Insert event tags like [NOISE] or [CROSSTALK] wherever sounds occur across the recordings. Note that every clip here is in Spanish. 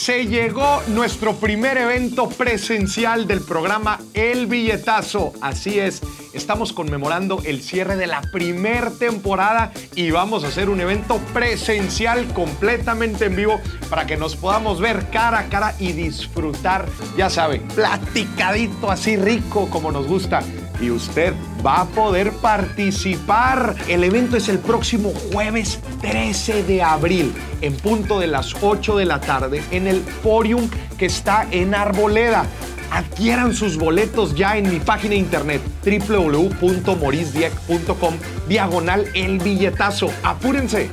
se llegó nuestro primer evento presencial del programa El Billetazo. Así es, estamos conmemorando el cierre de la primer temporada y vamos a hacer un evento presencial completamente en vivo para que nos podamos ver cara a cara y disfrutar, ya sabe, platicadito así rico como nos gusta y usted va a poder participar. El evento es el próximo jueves 13 de abril, en punto de las 8 de la tarde, en el Forium que está en Arboleda. Adquieran sus boletos ya en mi página de internet www.morisdieck.com diagonal el billetazo. Apúrense.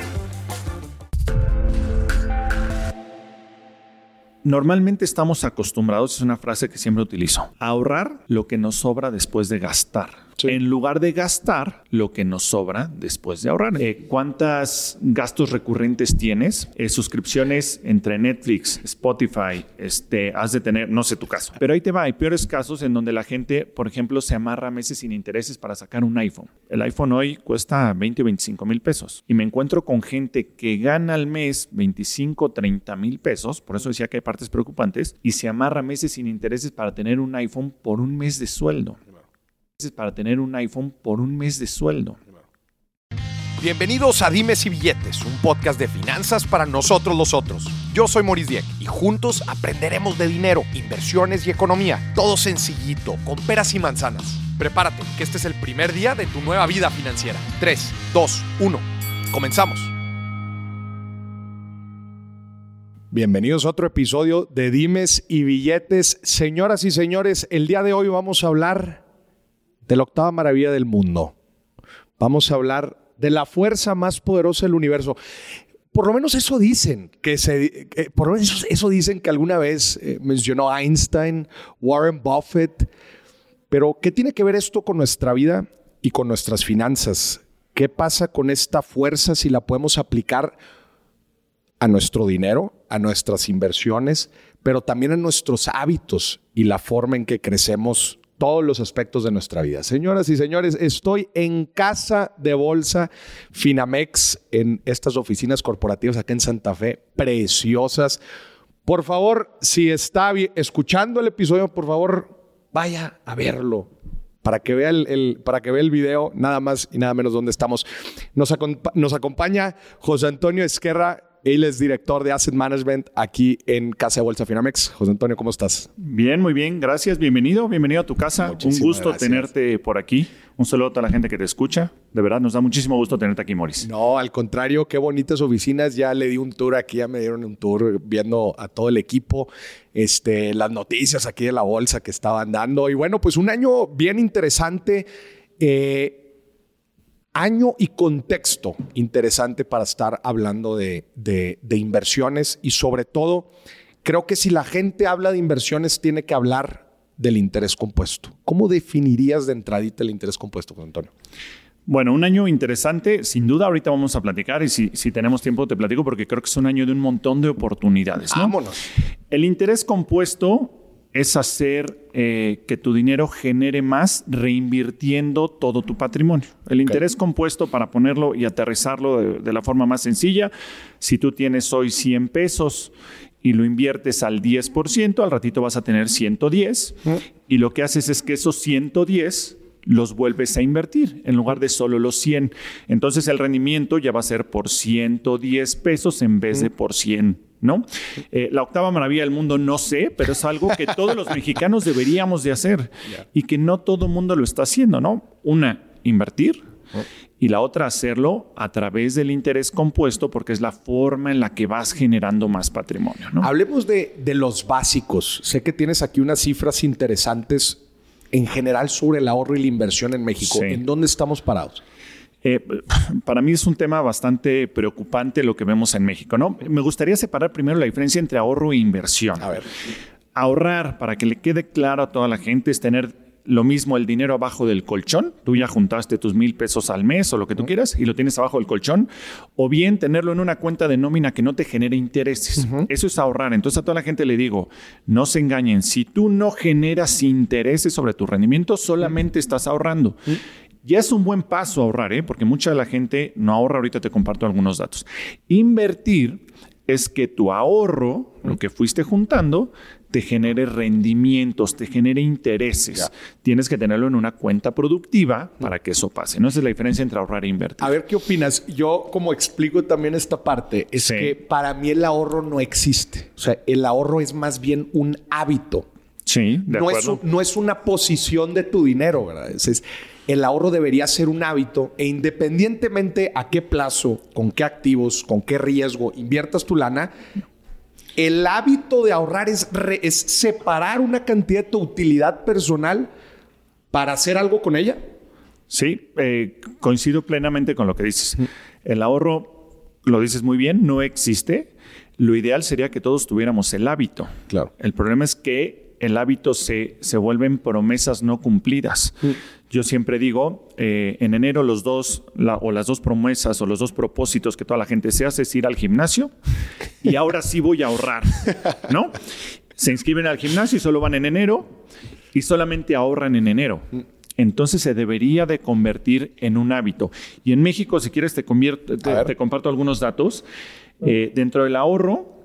Normalmente estamos acostumbrados, es una frase que siempre utilizo, a ahorrar lo que nos sobra después de gastar en lugar de gastar lo que nos sobra después de ahorrar. Eh, ¿Cuántos gastos recurrentes tienes? Eh, suscripciones entre Netflix, Spotify, este, has de tener, no sé tu caso. Pero ahí te va, hay peores casos en donde la gente, por ejemplo, se amarra meses sin intereses para sacar un iPhone. El iPhone hoy cuesta 20 o 25 mil pesos. Y me encuentro con gente que gana al mes 25, 30 mil pesos, por eso decía que hay partes preocupantes, y se amarra meses sin intereses para tener un iPhone por un mes de sueldo para tener un iPhone por un mes de sueldo. Bienvenidos a Dimes y Billetes, un podcast de finanzas para nosotros los otros. Yo soy Maurice Dieck y juntos aprenderemos de dinero, inversiones y economía. Todo sencillito, con peras y manzanas. Prepárate, que este es el primer día de tu nueva vida financiera. 3, 2, 1. Comenzamos. Bienvenidos a otro episodio de Dimes y Billetes. Señoras y señores, el día de hoy vamos a hablar de la octava maravilla del mundo. Vamos a hablar de la fuerza más poderosa del universo. Por lo menos eso dicen, que se, por lo menos eso, dicen que alguna vez eh, mencionó Einstein, Warren Buffett. Pero, ¿qué tiene que ver esto con nuestra vida y con nuestras finanzas? ¿Qué pasa con esta fuerza si la podemos aplicar a nuestro dinero, a nuestras inversiones, pero también a nuestros hábitos y la forma en que crecemos todos los aspectos de nuestra vida. Señoras y señores, estoy en casa de bolsa Finamex, en estas oficinas corporativas acá en Santa Fe, preciosas. Por favor, si está escuchando el episodio, por favor, vaya a verlo. Para que, vea el, para que vea el video, nada más y nada menos donde estamos. Nos, nos acompaña José Antonio Esquerra, él es director de Asset Management aquí en Casa de Bolsa Finamex. José Antonio, ¿cómo estás? Bien, muy bien. Gracias. Bienvenido. Bienvenido a tu casa. un gusto tenerte por aquí. Un saludo a toda la gente que te escucha. De verdad, nos da muchísimo gusto tenerte aquí, Morris. No, al contrario, qué bonitas oficinas. Ya le di un tour aquí, ya me dieron un tour viendo a todo el equipo, este, las noticias aquí de la bolsa que estaban dando. Y bueno, pues un año bien interesante. Eh, año y contexto interesante para estar hablando de, inversiones y sobre todo, creo que si la gente habla de inversiones, tiene que hablar del interés compuesto. ¿Cómo definirías de entradita el interés compuesto, Juan Antonio? Bueno, un año interesante, sin duda ahorita vamos a platicar y si, si, tenemos tiempo te platico porque creo que es un año de un montón de oportunidades. Vámonos. El interés compuesto es hacer eh, que tu dinero genere más reinvirtiendo todo tu patrimonio. El interés compuesto, para ponerlo y aterrizarlo de, la forma más sencilla, si tú tienes hoy 100 pesos y lo inviertes al 10%, al ratito vas a tener 110 y lo que haces es que esos 110 los vuelves a invertir en lugar de solo los 100. Entonces el rendimiento ya va a ser por 110 pesos en vez de por 100 ¿no? Eh, la octava maravilla del mundo no sé, pero es algo que todos los [LAUGHS] mexicanos deberíamos de hacer y que no todo el mundo lo está haciendo, ¿no? Una, invertir oh. y la otra, hacerlo a través del interés compuesto porque es la forma en la que vas generando más patrimonio, ¿no? Hablemos de, los básicos. Sé que tienes aquí unas cifras interesantes en general sobre el ahorro y la inversión en México. ¿En dónde estamos parados? Eh, para mí es un tema bastante preocupante lo que vemos en México, ¿no? Me gustaría separar primero la diferencia entre ahorro e inversión. A ver. Ahorrar, para que le quede claro a toda la gente, es tener lo mismo el dinero abajo del colchón. Tú ya juntaste tus mil pesos al mes o lo que tú quieras y lo tienes abajo del colchón. O bien tenerlo en una cuenta de nómina que no te genere intereses. Eso es ahorrar. Entonces a toda la gente le digo, no se engañen. Si tú no generas intereses sobre tu rendimiento, solamente estás ahorrando. Ya es un buen paso ahorrar, ¿eh? porque mucha de la gente no ahorra. Ahorita te comparto algunos datos. Invertir es que tu ahorro, lo que fuiste juntando, te genere rendimientos, te genere intereses. Tienes que tenerlo en una cuenta productiva para que eso pase. ¿no? Esa es la diferencia entre ahorrar e invertir. A ver, ¿qué opinas? Yo, como explico también esta parte, es que para mí el ahorro no existe. O sea, el ahorro es más bien un hábito. Sí, de no acuerdo. Es, no es una posición de tu dinero, ¿verdad? Es, el ahorro debería ser un hábito e independientemente a qué plazo, con qué activos, con qué riesgo inviertas tu lana, el hábito de ahorrar es, es separar una cantidad de tu utilidad personal para hacer algo con ella. Sí, eh, coincido plenamente con lo que dices. El ahorro, lo dices muy bien, no existe. Lo ideal sería que todos tuviéramos el hábito. Claro. El problema es que el hábito se, se vuelven promesas no cumplidas. Mm. Yo siempre digo, eh, en enero los dos, la, o las dos promesas o los dos propósitos que toda la gente se hace es ir al gimnasio y ahora sí voy a ahorrar, ¿no? Se inscriben al gimnasio y solo van en enero y solamente ahorran en enero. Entonces se debería de convertir en un hábito. Y en México, si quieres, te, convierto, te, te comparto algunos datos. Eh, dentro del ahorro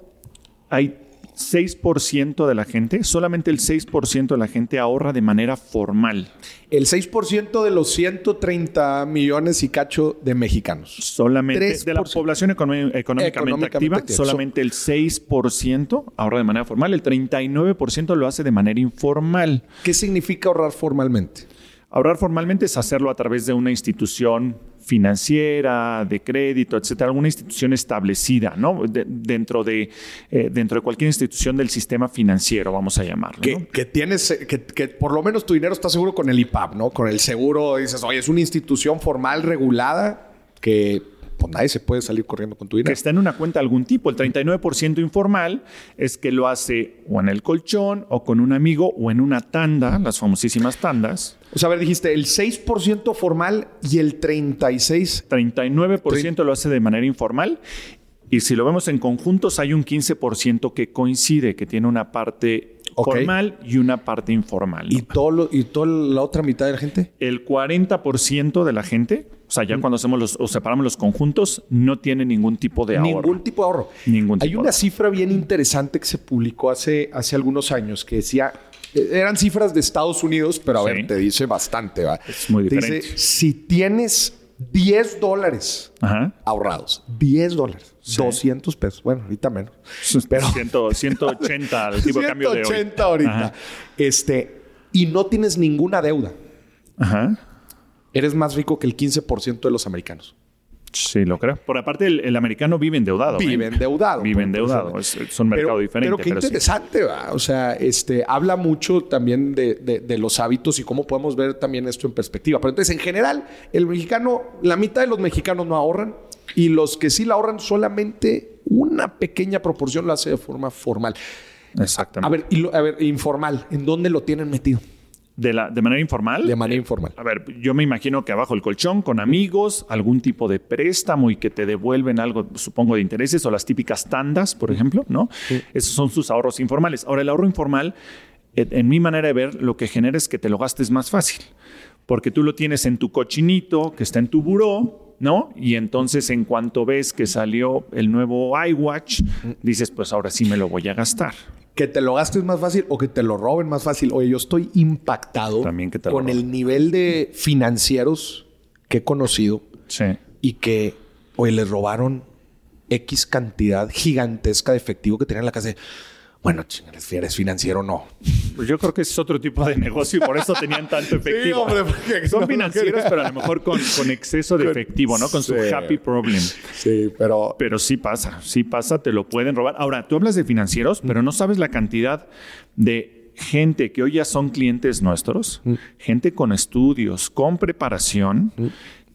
hay 6% de la gente, solamente el 6% de la gente ahorra de manera formal. El 6% de los 130 millones y cacho de mexicanos. Solamente de la población económicamente, económicamente, activa, activa, solamente el 6% ahorra de manera formal, el 39% lo hace de manera informal. ¿Qué significa ahorrar formalmente? Ahorrar formalmente es hacerlo a través de una institución financiera, de crédito, etcétera, alguna institución establecida, ¿no? De, dentro, de, eh, dentro de cualquier institución del sistema financiero, vamos a llamarlo. Que, ¿no? que tienes, que, que, por lo menos tu dinero está seguro con el IPAP, ¿no? Con el seguro, dices, oye, es una institución formal, regulada, que pues nadie se puede salir corriendo con tu dinero. Que está en una cuenta de algún tipo. El 39% informal es que lo hace o en el colchón, o con un amigo, o en una tanda, las famosísimas tandas. O sea, a ver, dijiste el 6% formal y el 36%. 39% lo hace de manera informal. Y si lo vemos en conjuntos, hay un 15% que coincide, que tiene una parte okay. formal y una parte informal. ¿no? ¿Y, todo lo, ¿Y toda la otra mitad de la gente? El 40% de la gente, o sea, ya mm. cuando hacemos los, o separamos los conjuntos, no tiene ningún tipo de ahorro. Ningún tipo de ahorro. Ningún tipo Hay una cifra bien interesante que se publicó hace, hace algunos años que decía eran cifras de Estados Unidos, pero a sí. ver, te dice bastante, ¿va? Es muy te diferente. Dice, si tienes 10 dólares Ajá. ahorrados, 10 dólares, sí. 200 pesos, bueno, ahorita menos. [LAUGHS] Pero 100, 180 el tipo de [LAUGHS] cambio de hoy. 180 ahorita. Ajá. Este, y no tienes ninguna deuda. Ajá. Eres más rico que el 15% de los americanos. Sí, lo creo. Por aparte, el, el americano vive endeudado. Vive ¿eh? endeudado. Vive endeudado. Es, es, un mercado pero, diferente. Pero qué pero interesante, sí. ¿va? O sea, este, habla mucho también de, de, de, los hábitos y cómo podemos ver también esto en perspectiva. Pero entonces, en general, el mexicano, la mitad de los mexicanos no ahorran y los que sí la ahorran, solamente una pequeña proporción lo hace de forma formal. Exactamente. A, a ver, y lo, a ver, informal, ¿en dónde lo tienen metido? De, la, de manera informal. De manera informal. Eh, a ver, yo me imagino que abajo el colchón, con amigos, algún tipo de préstamo y que te devuelven algo, supongo, de intereses o las típicas tandas, por ejemplo, ¿no? Sí. Esos son sus ahorros informales. Ahora, el ahorro informal, en, en mi manera de ver, lo que genera es que te lo gastes más fácil. Porque tú lo tienes en tu cochinito, que está en tu buró, ¿no? Y entonces en cuanto ves que salió el nuevo iWatch, dices, pues ahora sí me lo voy a gastar. Que te lo gastes más fácil o que te lo roben más fácil. Oye, yo estoy impactado También que te con el nivel de financieros que he conocido sí. y que, oye, les robaron X cantidad gigantesca de efectivo que tenían en la casa. Bueno, si eres financiero, no. Pues yo creo que es otro tipo de negocio y por eso tenían tanto [LAUGHS] efectivo. Sí, hombre, Son no, financieros, pero a lo mejor con, con exceso de efectivo, ¿no? Con sí. su happy problem. Sí, pero... Pero sí pasa, sí pasa, te lo pueden robar. Ahora, tú hablas de financieros, pero no sabes la cantidad de gente que hoy ya son clientes nuestros, mm. gente con estudios, con preparación, mm.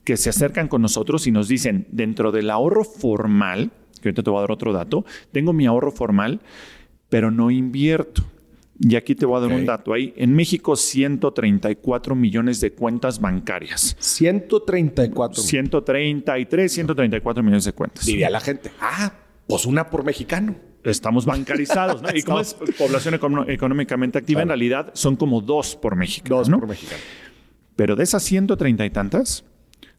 que se acercan con nosotros y nos dicen, dentro del ahorro formal, que ahorita te voy a dar otro dato, tengo mi ahorro formal, pero no invierto. Y aquí te voy a dar okay. un dato. Hay en México 134 millones de cuentas bancarias. 134. 133, 134 millones de cuentas. Diría la gente, ah, pues una por mexicano. Estamos bancarizados, ¿no? [LAUGHS] Y como es población económicamente activa, claro. en realidad son como dos por mexicano. Dos ¿no? por mexicano. Pero de esas 130 y tantas,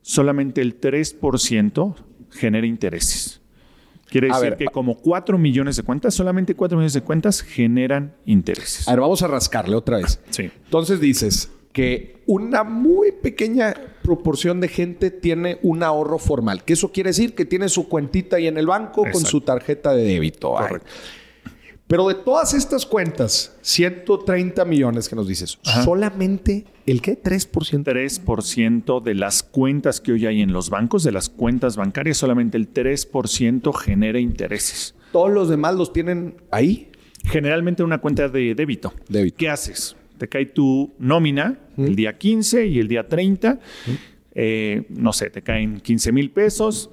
solamente el 3% genera intereses. Quiere decir que como 4 millones de cuentas, solamente 4 millones de cuentas generan intereses. A ver, vamos a rascarle otra vez. [LAUGHS] Sí. Entonces dices que una muy pequeña proporción de gente tiene un ahorro formal. ¿Qué eso quiere decir? Que tiene su cuentita ahí en el banco con su tarjeta de débito. Correcto. Pero de todas estas cuentas, 130 millones que nos dices, solamente el qué? 3%. 3% de las cuentas que hoy hay en los bancos, de las cuentas bancarias, solamente el 3% genera intereses. ¿Todos los demás los tienen ahí? Generalmente una cuenta de débito. débito. ¿Qué haces? Te cae tu nómina el día 15 y el día 30. Eh, no sé, te caen 15 mil pesos,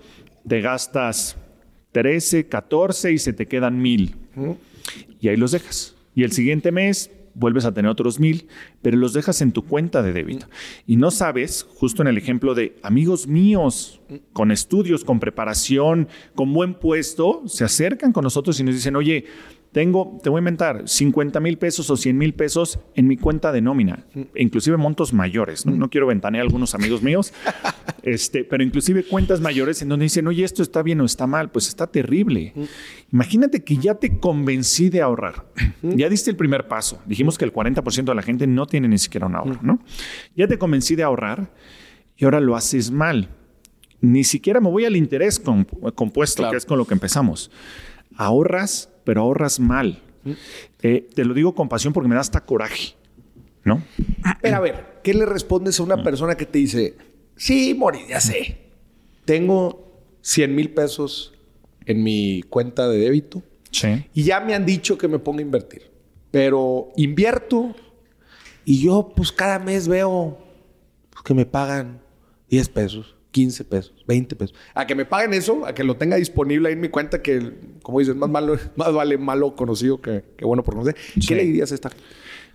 te gastas 13, 14 y se te quedan mil y ahí los dejas. Y el siguiente mes vuelves a tener otros mil, pero los dejas en tu cuenta de débito. Y no sabes, justo en el ejemplo de amigos míos con estudios, con preparación, con buen puesto, se acercan con nosotros y nos dicen, oye, tengo, te voy a inventar, 50 mil pesos o 100 mil pesos en mi cuenta de nómina, inclusive montos mayores. No, quiero ventanear a algunos amigos míos, [LAUGHS] este, pero inclusive cuentas mayores en donde dicen, oye, esto está bien o está mal, pues está terrible. Imagínate que ya te convencí de ahorrar. Ya diste el primer paso. Dijimos que el 40% de la gente no tiene ni siquiera un ahorro, ¿no? Ya te convencí de ahorrar y ahora lo haces mal. Ni siquiera me voy al interés compuesto, que es con lo que empezamos. Ahorras pero ahorras mal. Eh, te lo digo con pasión porque me da hasta coraje, ¿no? Pero a ver, ¿qué le respondes a una persona que te dice, sí, Mori, ya sé, tengo 100 mil pesos en mi cuenta de débito sí. y ya me han dicho que me ponga a invertir, pero invierto y yo pues cada mes veo que me pagan 10 pesos. 15 pesos, 20 pesos. A que me paguen eso, a que lo tenga disponible ahí en mi cuenta, que como dices, más, malo, [LAUGHS] más vale malo conocido que, bueno por conocer. ¿Qué le dirías a esta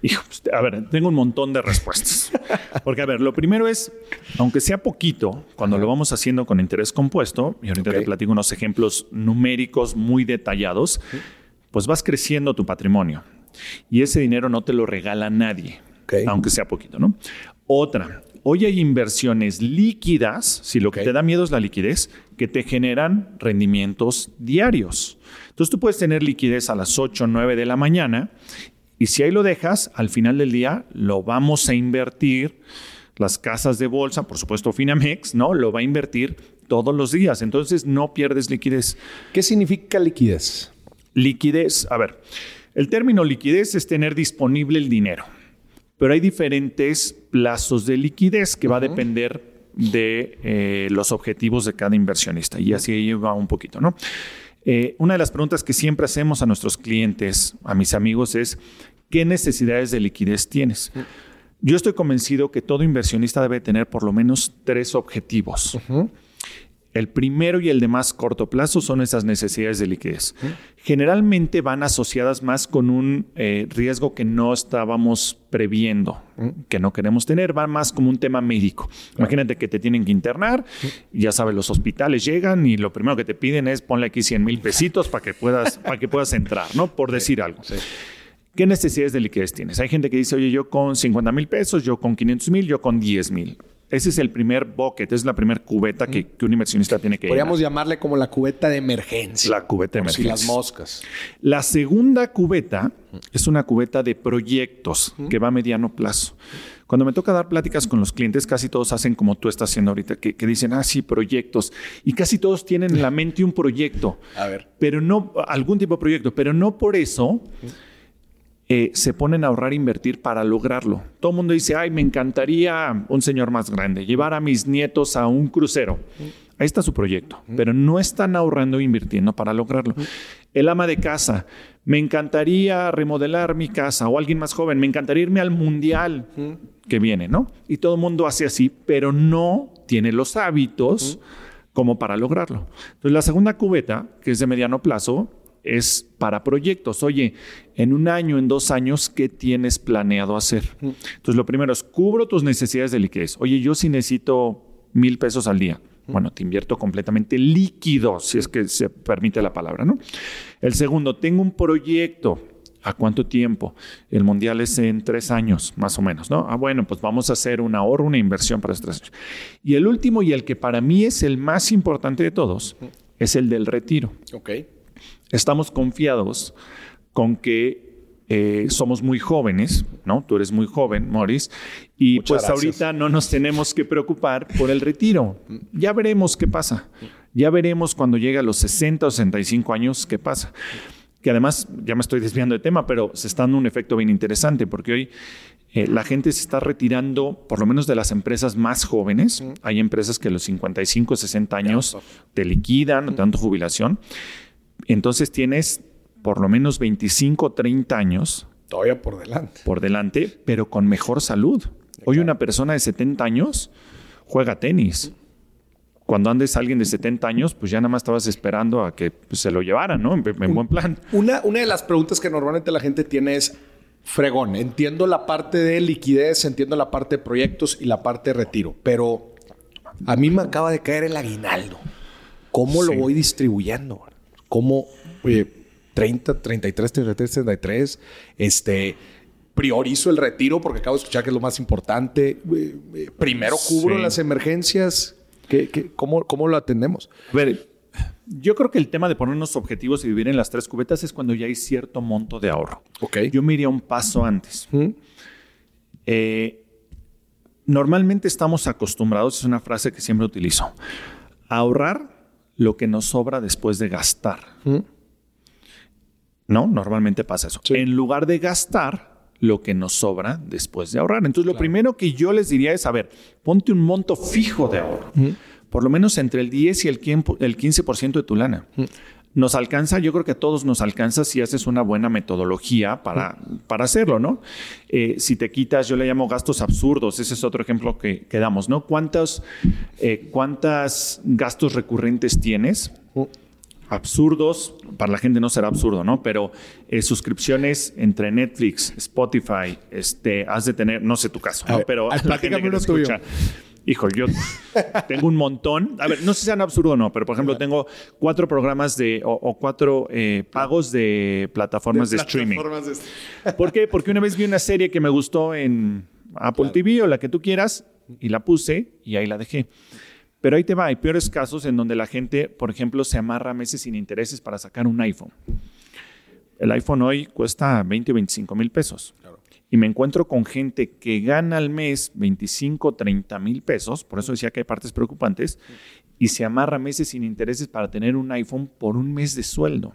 Hijo, pues, a ver, tengo un montón de respuestas. [LAUGHS] Porque, a ver, lo primero es, aunque sea poquito, cuando lo vamos haciendo con interés compuesto, y ahorita te platico unos ejemplos numéricos muy detallados, pues vas creciendo tu patrimonio. Y ese dinero no te lo regala nadie, aunque sea poquito, ¿no? Otra, Hoy hay inversiones líquidas, si lo que te da miedo es la liquidez, que te generan rendimientos diarios. Entonces tú puedes tener liquidez a las 8 o 9 de la mañana y si ahí lo dejas, al final del día lo vamos a invertir. Las casas de bolsa, por supuesto Finamex, ¿no? Lo va a invertir todos los días. Entonces no pierdes liquidez. ¿Qué significa liquidez? Liquidez, a ver, el término liquidez es tener disponible el dinero pero hay diferentes plazos de liquidez que va a depender de eh, los objetivos de cada inversionista. Y así va un poquito, ¿no? Eh, una de las preguntas que siempre hacemos a nuestros clientes, a mis amigos, es ¿qué necesidades de liquidez tienes? Yo estoy convencido que todo inversionista debe tener por lo menos tres objetivos. El primero y el de más corto plazo son esas necesidades de liquidez. Generalmente van asociadas más con un eh, riesgo que no estábamos previendo, que no queremos tener, va más como un tema médico. Imagínate que te tienen que internar, ya sabes, los hospitales llegan y lo primero que te piden es ponle aquí 100 mil pesitos para que, puedas, para que puedas entrar, ¿no? Por decir algo. ¿Qué necesidades de liquidez tienes? Hay gente que dice, oye, yo con 50 mil pesos, yo con 500 mil, yo con 10 mil. Ese es el primer bucket, es la primera cubeta que, un inversionista tiene que Podríamos llamarle como la cubeta de emergencia. La cubeta de emergencia. Y las moscas. La segunda cubeta es una cubeta de proyectos que va a mediano plazo. Cuando me toca dar pláticas con los clientes, casi todos hacen como tú estás haciendo ahorita, que, dicen, ah, sí, proyectos. Y casi todos tienen en la mente un proyecto. A ver. Pero no, algún tipo de proyecto, pero no por eso eh, se ponen a ahorrar e invertir para lograrlo. Todo el mundo dice, ay, me encantaría un señor más grande, llevar a mis nietos a un crucero. Ahí está su proyecto, pero no están ahorrando e invirtiendo para lograrlo. El ama de casa, me encantaría remodelar mi casa, o alguien más joven, me encantaría irme al mundial que viene, ¿no? Y todo el mundo hace así, pero no tiene los hábitos como para lograrlo. Entonces, la segunda cubeta, que es de mediano plazo, es para proyectos. Oye, en un año, en dos años, ¿qué tienes planeado hacer? Entonces, lo primero es, cubro tus necesidades de liquidez. Oye, yo sí necesito mil pesos al día. Bueno, te invierto completamente líquido, si es que se permite la palabra, ¿no? El segundo, tengo un proyecto. ¿A cuánto tiempo? El mundial es en tres años, más o menos, ¿no? Ah, bueno, pues vamos a hacer un ahorro, una inversión para esos tres años. Y el último y el que para mí es el más importante de todos, es el del retiro. Ok. Estamos confiados con que eh, somos muy jóvenes, ¿no? Tú eres muy joven, Morris, y Muchas pues gracias. ahorita no nos tenemos que preocupar por el retiro. Ya veremos qué pasa. Ya veremos cuando llegue a los 60 o 65 años qué pasa. Que además, ya me estoy desviando de tema, pero se está dando un efecto bien interesante, porque hoy eh, la gente se está retirando, por lo menos de las empresas más jóvenes. Hay empresas que a los 55, 60 años te liquidan, te dan tu jubilación. Entonces tienes por lo menos 25, 30 años Todavía por delante. por delante, pero con mejor salud. Hoy una persona de 70 años juega tenis. Cuando andes alguien de 70 años, pues ya nada más estabas esperando a que pues, se lo llevaran, ¿no? En, en buen plan. Una, una de las preguntas que normalmente la gente tiene es, fregón, entiendo la parte de liquidez, entiendo la parte de proyectos y la parte de retiro, pero a mí me acaba de caer el aguinaldo. ¿Cómo lo voy distribuyendo? ¿Cómo, oye, 30, 33, 33, 33, este... Priorizo el retiro porque acabo de escuchar que es lo más importante. Eh, eh, Primero cubro Sí. las emergencias. ¿Qué, qué- cómo, ¿Cómo lo atendemos? A ver, yo creo que el tema de ponernos objetivos y vivir en las tres cubetas es cuando ya hay cierto monto de ahorro. Ok. Yo me iría un paso antes. ¿Mm? Eh, normalmente estamos acostumbrados, es una frase que siempre utilizo, a ahorrar lo que nos sobra después de gastar. ¿Mm? ¿No? Normalmente pasa eso. Sí. En lugar de gastar lo que nos sobra después de ahorrar. Entonces, lo primero que yo les diría es, a ver, ponte un monto fijo de ahorro. Por lo menos entre el 10 y el 15%, el 15% de tu lana. Nos alcanza, yo creo que a todos nos alcanza si haces una buena metodología para, para hacerlo, ¿no? Eh, si te quitas, yo le llamo gastos absurdos, ese es otro ejemplo que, que damos, ¿no? ¿Cuántos eh, cuántas gastos recurrentes tienes? absurdos, para la gente no será absurdo, ¿no? Pero eh, suscripciones entre Netflix, Spotify, este, has de tener, no sé tu caso, pero a ver, la gente que te tuyo. Hijo, yo tengo un montón. A ver, no sé si sean absurdo o no, pero por ejemplo, tengo cuatro programas de o, o cuatro eh, pagos de plataformas de, streaming. Plataformas de- [LAUGHS] ¿Por qué? Porque una vez vi una serie que me gustó en Apple TV o la que tú quieras y la puse y ahí la dejé. Pero ahí te va, hay peores casos en donde la gente, por ejemplo, se amarra meses sin intereses para sacar un iPhone. El iPhone hoy cuesta 20 o 25 mil pesos. Y me encuentro con gente que gana al mes 25, 30 mil pesos, por eso decía que hay partes preocupantes, y se amarra meses sin intereses para tener un iPhone por un mes de sueldo.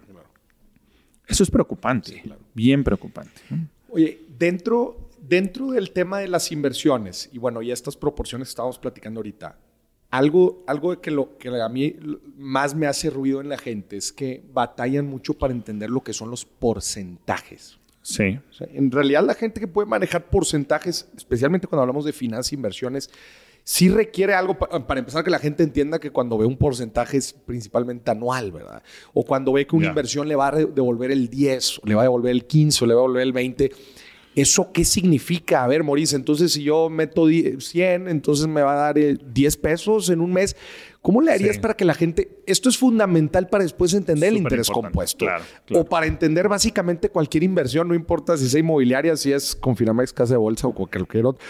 Eso es preocupante, bien preocupante. Oye, dentro, dentro del tema de las inversiones, y bueno, y estas proporciones que estábamos platicando ahorita, algo, algo que, lo, que a mí más me hace ruido en la gente es que batallan mucho para entender lo que son los porcentajes. Sí. O sea, en realidad la gente que puede manejar porcentajes, especialmente cuando hablamos de finanzas e inversiones, sí requiere algo pa- para empezar que la gente entienda que cuando ve un porcentaje es principalmente anual, ¿verdad? O cuando ve que una inversión le va a devolver el 10, o le va a devolver el 15, o le va a devolver el 20. ¿Eso qué significa? A ver, Maurice, entonces si yo meto die- 100, entonces me va a dar eh, 10 pesos en un mes. ¿Cómo le harías Sí. para que la gente... Esto es fundamental para después entender el interés compuesto. claro, claro. O para entender básicamente cualquier inversión, no importa si es inmobiliaria, si es con Finamex, casa de bolsa o cualquier otro.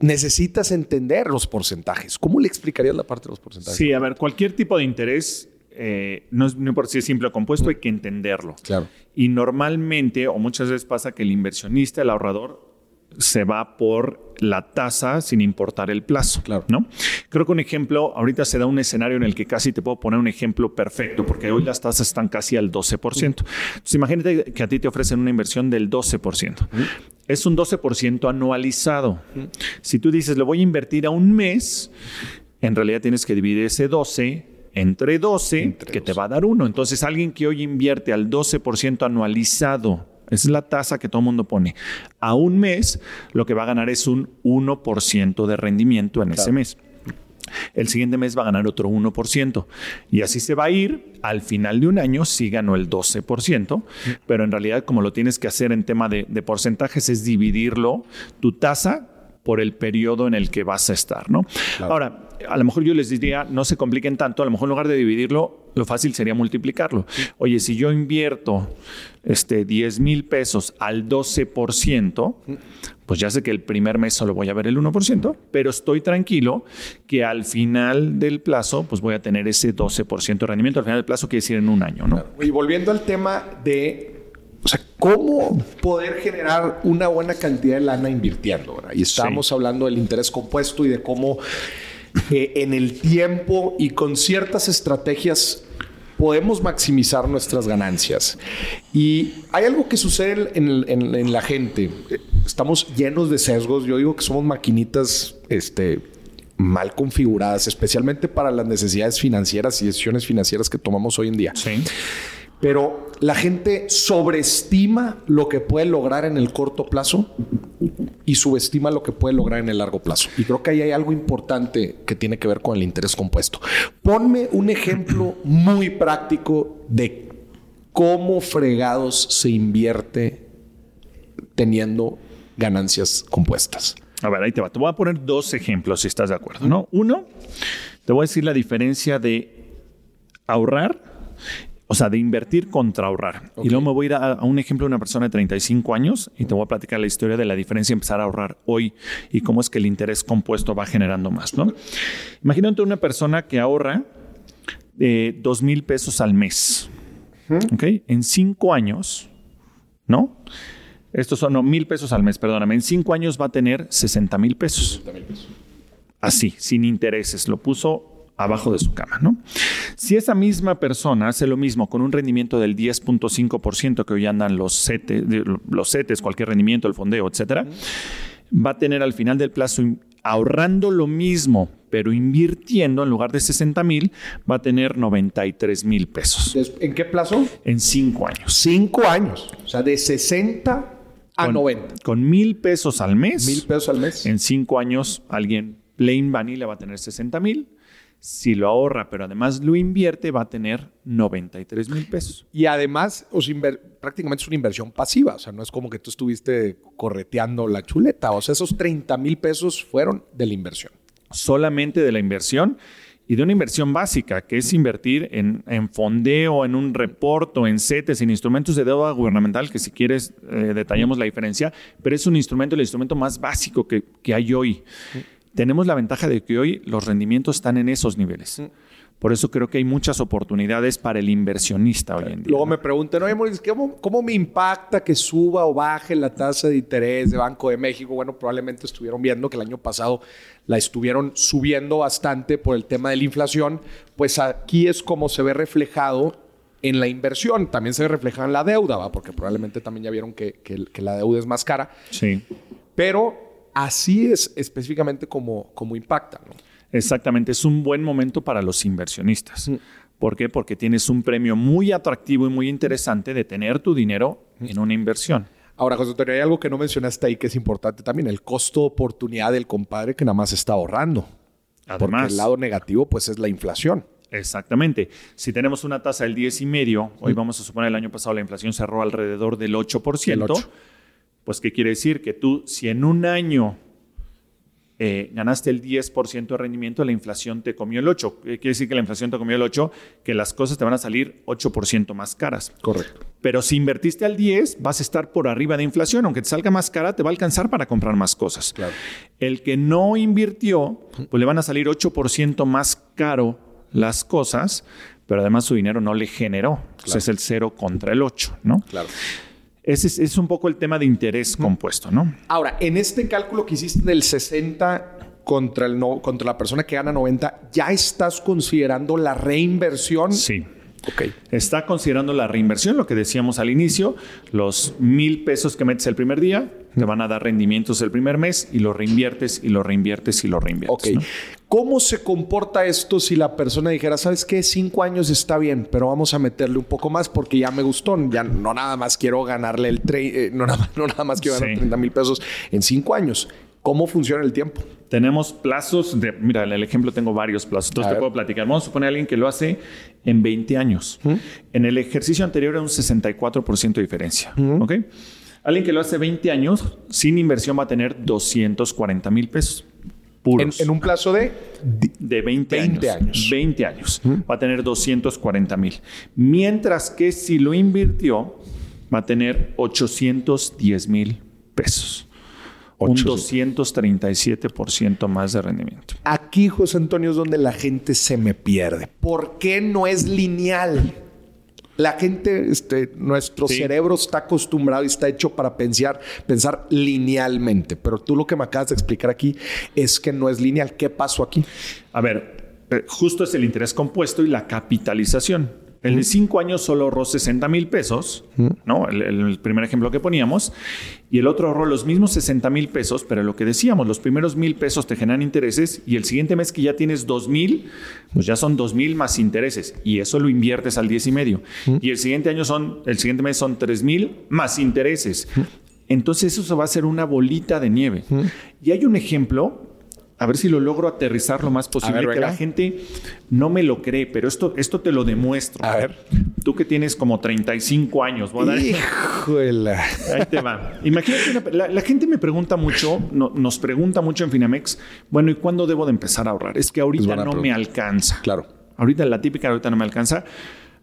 Necesitas entender los porcentajes. ¿Cómo le explicarías la parte de los porcentajes? Sí, a ver, cualquier tipo de interés, eh, no, es- no importa si es simple o compuesto, hay que entenderlo. Claro. Y normalmente, o muchas veces pasa que el inversionista, el ahorrador, se va por la tasa sin importar el plazo. Claro. ¿no? Creo que un ejemplo, ahorita se da un escenario en el que casi te puedo poner un ejemplo perfecto, porque hoy las tasas están casi al 12%. Entonces, imagínate que a ti te ofrecen una inversión del 12%. Es un 12% anualizado. Si tú dices, lo voy a invertir a un mes, en realidad tienes que dividir ese 12 entre 12, Entre que te 12. va a dar 1. Entonces, alguien que hoy invierte al 12% anualizado, esa es la tasa que todo el mundo pone, a un mes, lo que va a ganar es un 1% de rendimiento en ese mes. El siguiente mes va a ganar otro 1%. Y así se va a ir. Al final de un año sí ganó el 12%, pero en realidad como lo tienes que hacer en tema de, de porcentajes es dividirlo, tu tasa por el periodo en el que vas a estar, ¿no? Claro. Ahora, a lo mejor yo les diría, no se compliquen tanto, a lo mejor en lugar de dividirlo, lo fácil sería multiplicarlo. Oye, si yo invierto este, 10 mil pesos al 12%, pues ya sé que el primer mes solo voy a ver el 1%, pero estoy tranquilo que al final del plazo, pues voy a tener ese 12% de rendimiento. Al final del plazo quiere decir en un año, ¿no? Y volviendo al tema de o sea, ¿cómo poder generar una buena cantidad de lana invirtiendo? ¿verdad? Y estamos hablando del interés compuesto y de cómo eh, en el tiempo y con ciertas estrategias podemos maximizar nuestras ganancias. Y hay algo que sucede en, la gente. Estamos llenos de sesgos. Yo digo que somos maquinitas este, mal configuradas, especialmente para las necesidades financieras y decisiones financieras que tomamos hoy en día. Sí. Pero la gente sobreestima lo que puede lograr en el corto plazo y subestima lo que puede lograr en el largo plazo. Y creo que ahí hay algo importante que tiene que ver con el interés compuesto. Ponme un ejemplo muy práctico de cómo fregados se invierte teniendo ganancias compuestas. A ver, ahí te va. Te voy a poner dos ejemplos si estás de acuerdo, ¿no? Uno, te voy a decir la diferencia de ahorrar o sea, de invertir contra ahorrar. Y luego me voy a ir a, un ejemplo de una persona de 35 años y te voy a platicar la historia de la diferencia de empezar a ahorrar hoy y cómo es que el interés compuesto va generando más, ¿no? Imagínate una persona que ahorra eh, dos mil pesos al mes, ¿ok? En cinco años, ¿no? Estos son no, mil pesos al mes, perdóname. En cinco años va a tener 60 mil pesos. Así, sin intereses. Lo puso abajo de su cama, ¿no? Si esa misma persona hace lo mismo con un rendimiento del 10.5% que hoy andan los CETES, los CETES, cualquier rendimiento, el fondeo, etcétera, va a tener al final del plazo ahorrando lo mismo, pero invirtiendo en lugar de 60 mil, va a tener 93 mil pesos. ¿En qué plazo? En cinco años. Cinco años. O sea, de 60 a 90. Con mil pesos al mes. Mil pesos al mes. En cinco años, alguien plain vanilla va a tener 60 mil si lo ahorra, pero además lo invierte, va a tener 93 mil pesos. Y además, prácticamente es una inversión pasiva. O sea, no es como que tú estuviste correteando la chuleta. O sea, esos 30 mil pesos fueron de la inversión. Solamente de la inversión y de una inversión básica, que es invertir en, fondeo, en un reporto, en CETES, en instrumentos de deuda gubernamental, que si quieres eh, detallamos la diferencia, pero es un instrumento, el instrumento más básico que, que hay hoy tenemos la ventaja de que hoy los rendimientos están en esos niveles. Mm. Por eso creo que hay muchas oportunidades para el inversionista hoy en día. Luego me preguntan, oye, Mauricio, ¿cómo, ¿cómo, me impacta que suba o baje la tasa de interés de Banco de México? Bueno, probablemente estuvieron viendo que el año pasado la estuvieron subiendo bastante por el tema de la inflación. Pues aquí es como se ve reflejado en la inversión. También se ve reflejado en la deuda, ¿va? porque probablemente también ya vieron que, que la deuda es más cara. Sí. Pero así es específicamente como, como impacta. Exactamente, es un buen momento para los inversionistas. Mm. ¿Por qué? Porque tienes un premio muy atractivo y muy interesante de tener tu dinero mm. en una inversión. Ahora, José Antonio, hay algo que no mencionaste ahí que es importante también, el costo oportunidad del compadre que nada más está ahorrando. Además, Porque el lado negativo, pues, es la inflación. Exactamente. Si tenemos una tasa del 10,5, hoy mm. vamos a suponer el año pasado la inflación cerró alrededor del 8%. El 8. Pues, ¿qué quiere decir? Que tú, si en un año eh, ganaste el 10% de rendimiento, la inflación te comió el 8%. ¿Qué quiere decir que la inflación te comió el 8%? Que las cosas te van a salir 8% más caras. Correcto. Pero si invertiste al 10, vas a estar por arriba de inflación. Aunque te salga más cara, te va a alcanzar para comprar más cosas. Claro. El que no invirtió, pues le van a salir 8% más caro las cosas, pero además su dinero no le generó. Entonces es el 0 contra el 8, ¿no? Claro. Ese es, un poco el tema de interés compuesto, ¿no? Ahora, en este cálculo que hiciste del 60 contra, el no, contra la persona que gana 90, ¿ya estás considerando la reinversión? Sí. Ok. Está considerando la reinversión, lo que decíamos al inicio, los mil pesos que metes el primer día, te van a dar rendimientos el primer mes y lo reinviertes y lo reinviertes y lo reinviertes. ¿Cómo se comporta esto si la persona dijera, sabes qué, cinco años está bien, pero vamos a meterle un poco más porque ya me gustó, ya no nada más quiero ganarle el eh, no, nada, [LAUGHS] no, nada, más quiero ganar 30 mil pesos en cinco años? ¿Cómo funciona el tiempo? Tenemos plazos de, mira, en el ejemplo tengo varios plazos, entonces te puedo platicar. Vamos a suponer a alguien que lo hace en 20 años. En el ejercicio anterior era un 64% de diferencia. ¿Ok? Alguien que lo hace 20 años, sin inversión va a tener 240 mil pesos. puros. En, en un plazo de... de 20, 20 años. años. 20 años. Va a tener 240 mil. Mientras que si lo invirtió, va a tener 810 mil pesos. Un 237% más de rendimiento. Aquí, José Antonio, es donde la gente se me pierde. ¿Por qué no es lineal? La gente, este, nuestro Sí. cerebro está acostumbrado y está hecho para pensar, pensar linealmente. Pero tú lo que me acabas de explicar aquí es que no es lineal. ¿Qué pasó aquí? A ver, eh, justo es el interés compuesto y la capitalización. El de cinco años solo ahorró 60 mil pesos, ¿no? El, el primer ejemplo que poníamos. Y el otro ahorró los mismos 60 mil pesos, pero lo que decíamos, los primeros mil pesos te generan intereses y el siguiente mes que ya tienes dos mil, pues ya son dos mil más intereses. Y eso lo inviertes al 10 y medio. Y el siguiente año son, el siguiente mes son tres mil más intereses. Entonces eso se va a hacer una bolita de nieve. Y hay un ejemplo, a ver si lo logro aterrizar lo más posible, ver, que venga. la gente no me lo cree, pero esto, esto te lo demuestro. A ver. Tú que tienes como 35 años, voy a dar- Híjole. Ahí te va. Imagínate, una- la, la gente me pregunta mucho, no- nos pregunta mucho en Finamex, bueno, ¿y cuándo debo de empezar a ahorrar? Es que ahorita no me alcanza. Claro. Ahorita la típica, ahorita no me alcanza.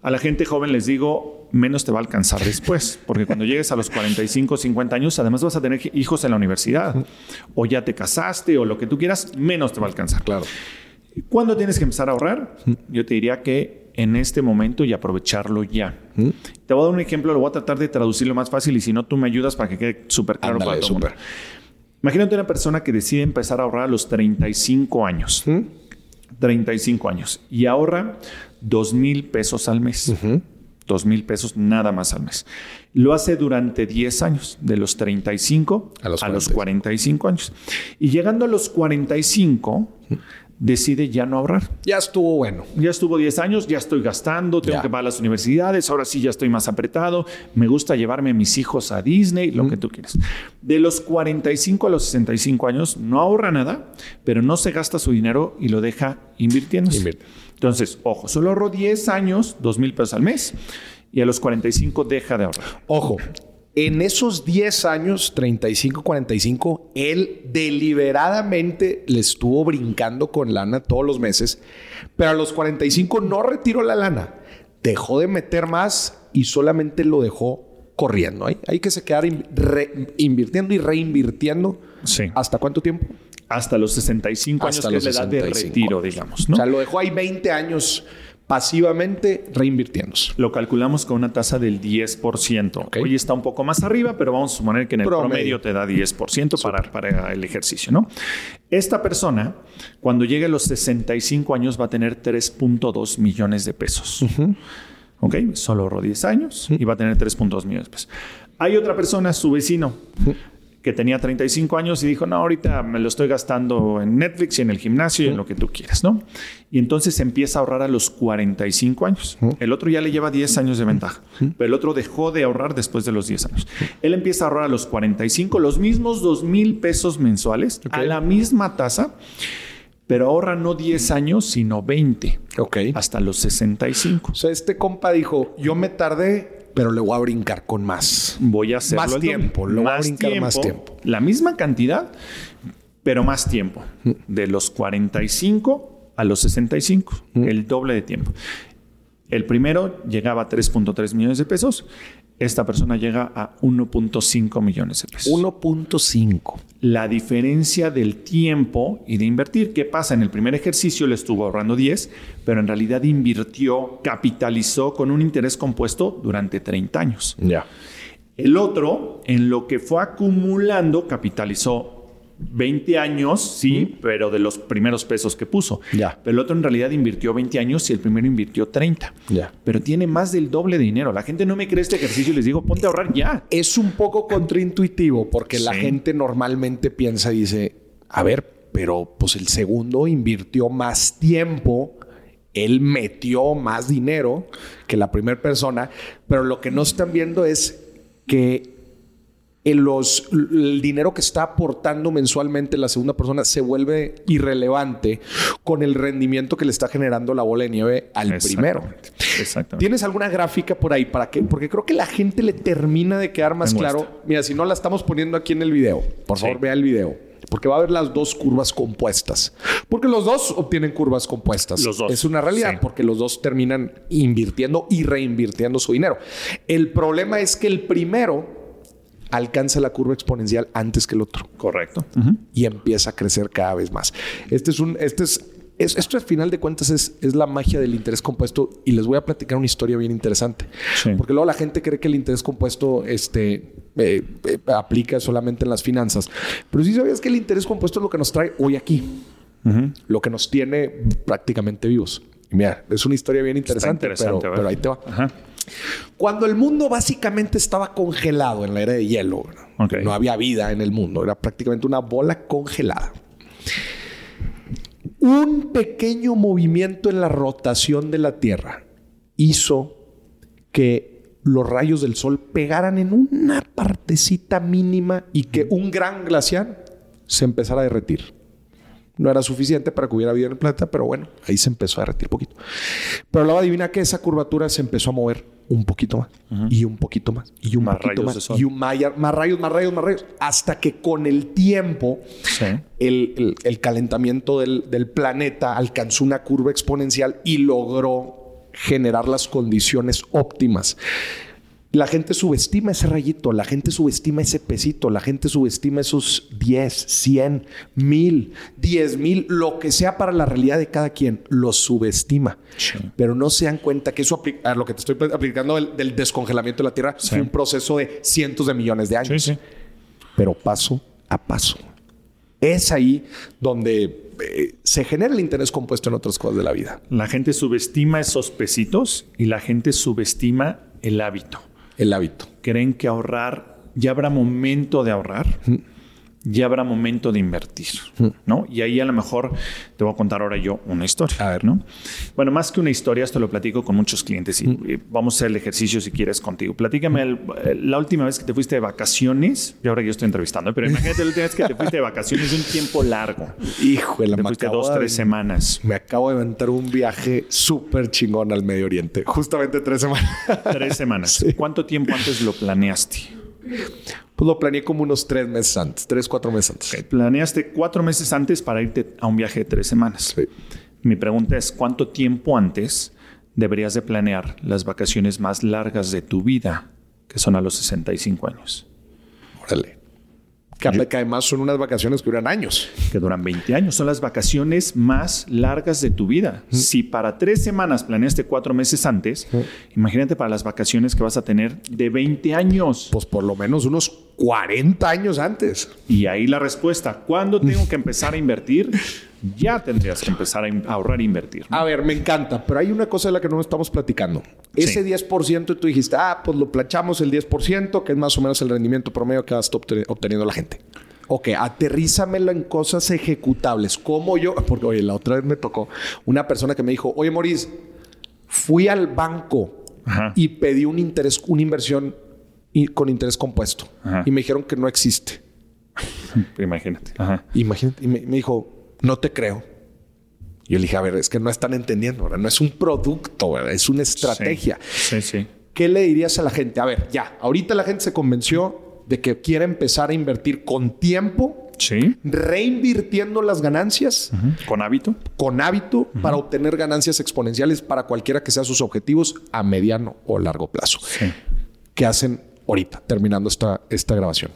A la gente joven les digo, menos te va a alcanzar después, porque cuando [LAUGHS] llegues a los 45, 50 años, además vas a tener hijos en la universidad, o ya te casaste, o lo que tú quieras, menos te va a alcanzar. Claro. ¿Cuándo tienes que empezar a ahorrar? Yo te diría que en este momento y aprovecharlo ya. Te voy a dar un ejemplo, lo voy a tratar de traducirlo más fácil y si no, tú me ayudas para que quede súper claro Ándale, para todo mundo. Imagínate una persona que decide empezar a ahorrar a los 35 años. 35 años y ahorra 2 mil pesos al mes. 2 mil pesos nada más al mes. Lo hace durante 10 años, de los 35 A los a los 45 años. Y llegando a los 45, decide ya no ahorrar. Ya estuvo bueno. Ya estuvo 10 años, ya estoy gastando, tengo Ya. que pagar las universidades, ahora sí ya estoy más apretado, me gusta llevarme a mis hijos a Disney, lo que tú quieras. De los 45 a los 65 años no ahorra nada, pero no se gasta su dinero y lo deja invirtiendo. Invierte. Entonces, ojo, solo ahorró 10 años, 2 mil pesos al mes, y a los 45 deja de ahorrar. Ojo, en esos 10 años, 35, 45, él deliberadamente le estuvo brincando con lana todos los meses, pero a los 45 no retiró la lana, dejó de meter más y solamente lo dejó corriendo. Hay, hay que se quedar invirtiendo y reinvirtiendo. Sí. ¿Hasta cuánto tiempo? Hasta los 65 Hasta años, que es la edad de 65 retiro, digamos. ¿no? O sea, lo dejó ahí 20 años pasivamente reinvirtiéndose. Lo calculamos con una tasa del 10%. Ok. Hoy está un poco más arriba, pero vamos a suponer que en el Promedio. promedio, te da 10% para, para el ejercicio, ¿no? Esta persona, cuando llegue a los 65 años, va a tener 3.2 millones de pesos. ¿Ok? Solo ahorró 10 años y va a tener 3.2 millones de pesos. Hay otra persona, su vecino, que tenía 35 años y dijo, no, ahorita me lo estoy gastando en Netflix y en el gimnasio y en lo que tú quieras, ¿no? Y entonces empieza a ahorrar a los 45 años. El otro ya le lleva 10 años de ventaja, pero el otro dejó de ahorrar después de los 10 años. Él empieza a ahorrar a los 45, los mismos 2 mil pesos mensuales, a la misma tasa, pero ahorra no 10 años, sino 20, Ok. hasta los 65. O sea, este compa dijo, yo me tardé, pero le voy a brincar con más. voy a hacerlo Más tiempo, lo voy a brincar más tiempo. La misma cantidad, pero más tiempo. De los 45 a los 65, el doble de tiempo. El primero llegaba a 3.3 millones de pesos. Esta persona llega a 1.5 millones de pesos. 1.5. La diferencia del tiempo y de invertir. ¿Qué pasa? En el primer ejercicio le estuvo ahorrando 10, pero en realidad invirtió, capitalizó con un interés compuesto durante 30 años. Ya. El otro, en lo que fue acumulando, capitalizó 20 años, sí, pero de los primeros pesos que puso. Ya. Pero el otro en realidad invirtió 20 años y el primero invirtió 30. Ya. Pero tiene más del doble de dinero. La gente no me cree este ejercicio y les digo, ponte a ahorrar ya. Es un poco contraintuitivo porque la gente normalmente piensa y dice, a ver, pero pues el segundo invirtió más tiempo, él metió más dinero que la primera persona, pero lo que no están viendo es que los, el dinero que está aportando mensualmente la segunda persona se vuelve irrelevante con el rendimiento que le está generando la bola de nieve al primero. Exactamente. ¿Tienes alguna gráfica por ahí para que? Porque creo que la gente le termina de quedar más claro. Mira, si no la estamos poniendo aquí en el video, por Sí. favor, vea el video. Porque va a haber las dos curvas compuestas. Porque los dos obtienen curvas compuestas. Los dos. Es una realidad Sí. porque los dos terminan invirtiendo y reinvirtiendo su dinero. El problema es que el primero alcanza la curva exponencial antes que el otro Correcto. y empieza a crecer cada vez más. Este es un, este es, es- esto al final de cuentas es, es la magia del interés compuesto y les voy a platicar una historia bien interesante. Sí. Porque luego la gente cree que el interés compuesto este, eh, eh, aplica solamente en las finanzas. Pero si sabías que el interés compuesto es lo que nos trae hoy aquí, lo que nos tiene prácticamente vivos. Y mira, es una historia bien interesante, interesante, pero, pero ahí te va. Ajá. Cuando el mundo básicamente estaba congelado en la era de hielo, ¿no? Había vida en el mundo, era prácticamente una bola congelada. Un pequeño movimiento en la rotación de la Tierra hizo que los rayos del sol pegaran en una partecita mínima y que un gran glaciar se empezara a derretir. No era suficiente para que hubiera vida en el planeta, pero bueno, ahí se empezó a derretir poquito. Pero luego adivina que esa curvatura se empezó a mover un poquito más y un poquito más y un Más poquito más y un maya- más rayos, más rayos, más rayos, hasta que con el tiempo Sí. el, el- el calentamiento del, del planeta alcanzó una curva exponencial y logró generar las condiciones óptimas. La gente subestima ese rayito, la gente subestima ese pesito, la gente subestima esos 10, 100, 1000, 10 mil, lo que sea para la realidad de cada quien, lo subestima. Sí. Pero no se dan cuenta que eso, a lo que te estoy aplicando del, del descongelamiento de la Tierra, Sí. fue un proceso de cientos de millones de años sí. pero paso a paso. Es ahí donde eh, se genera el interés compuesto en otras cosas de la vida. La gente subestima esos pesitos y la gente subestima el hábito. El hábito. Creen que ahorrar, ya habrá momento de ahorrar, ya habrá momento de invertir, ¿no? Y ahí a lo mejor te voy a contar ahora yo una historia. A ver. ¿no? Bueno, más que una historia, esto lo platico con muchos clientes y eh, vamos a hacer el ejercicio si quieres contigo. Platícame el- la última vez que te fuiste de vacaciones, y ahora yo estoy entrevistando, pero imagínate la última vez que te fuiste de vacaciones un tiempo largo. Hijo de la Te fuiste dos, de- tres semanas. Me acabo de aventar un viaje súper chingón al Medio Oriente. Justamente tres semanas. Tres semanas. [LAUGHS] Sí. ¿Cuánto tiempo antes lo planeaste? Pues lo planeé como unos tres meses antes, tres, cuatro meses antes. Planeaste cuatro meses antes para irte a un viaje de tres semanas. Sí. Mi pregunta es, ¿cuánto tiempo antes deberías de planear las vacaciones más largas de tu vida, que son a los 65 años? Órale. Que, que además son unas vacaciones que duran años. que duran 20 años. Son las vacaciones más largas de tu vida. Si para tres semanas planeaste cuatro meses antes, imagínate para las vacaciones que vas a tener de 20 años. Pues por lo menos unos 40 años antes. Y ahí la respuesta, ¿cuándo tengo que [LAUGHS] empezar a invertir? Ya tendrías que empezar a ahorrar e invertir. ¿no? A ver, me encanta, pero hay una cosa de la que no estamos platicando. Ese Sí. 10% tú dijiste, ah, pues lo planchamos el 10%, que es más o menos el rendimiento promedio que va a estar obte- obteniendo la gente. Ok, aterrízamelo en cosas ejecutables. Como yo, [LAUGHS] porque oye, la otra vez me tocó una persona que me dijo, oye, Maurice, fui al banco Ajá. y pedí un interés, una inversión y- con interés compuesto. Ajá. Y me dijeron que no existe. [LAUGHS] Imagínate. Ajá. Imagínate, y me, me dijo, no te creo. Y yo le dije, a ver, es que no están entendiendo, ¿verdad? no es un producto, ¿verdad? es una estrategia. Sí, sí. sí. ¿Qué le dirías a la gente? A ver, ya, ahorita la gente se convenció de que quiere empezar a invertir con tiempo, Sí. reinvirtiendo las ganancias Con hábito. con hábito para obtener ganancias exponenciales para cualquiera que sean sus objetivos a mediano o largo plazo. Sí. ¿Qué hacen ahorita, terminando esta, esta grabación?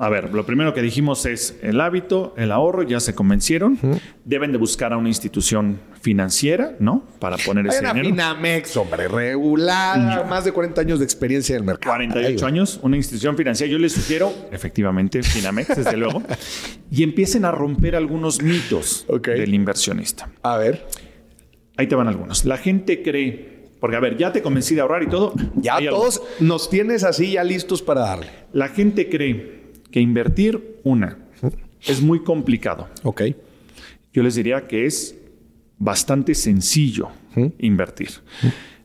A ver, lo primero que dijimos es el hábito, el ahorro, ya se convencieron. Deben de buscar a una institución financiera, ¿no? Para poner Hay ese una dinero. Finamex, hombre, regular, más de 40 años de experiencia en el mercado. 48 Ay, años, una institución financiera. Yo les sugiero, [LAUGHS] efectivamente, Finamex, desde luego, y empiecen a romper algunos mitos del inversionista. A ver, Ahí te van algunos. La gente cree, porque a ver, ya te convencí de ahorrar y todo. ya todos nos tienes así ya listos para darle. La gente cree que invertir, una, es muy complicado. Ok. Yo les diría que es bastante sencillo invertir.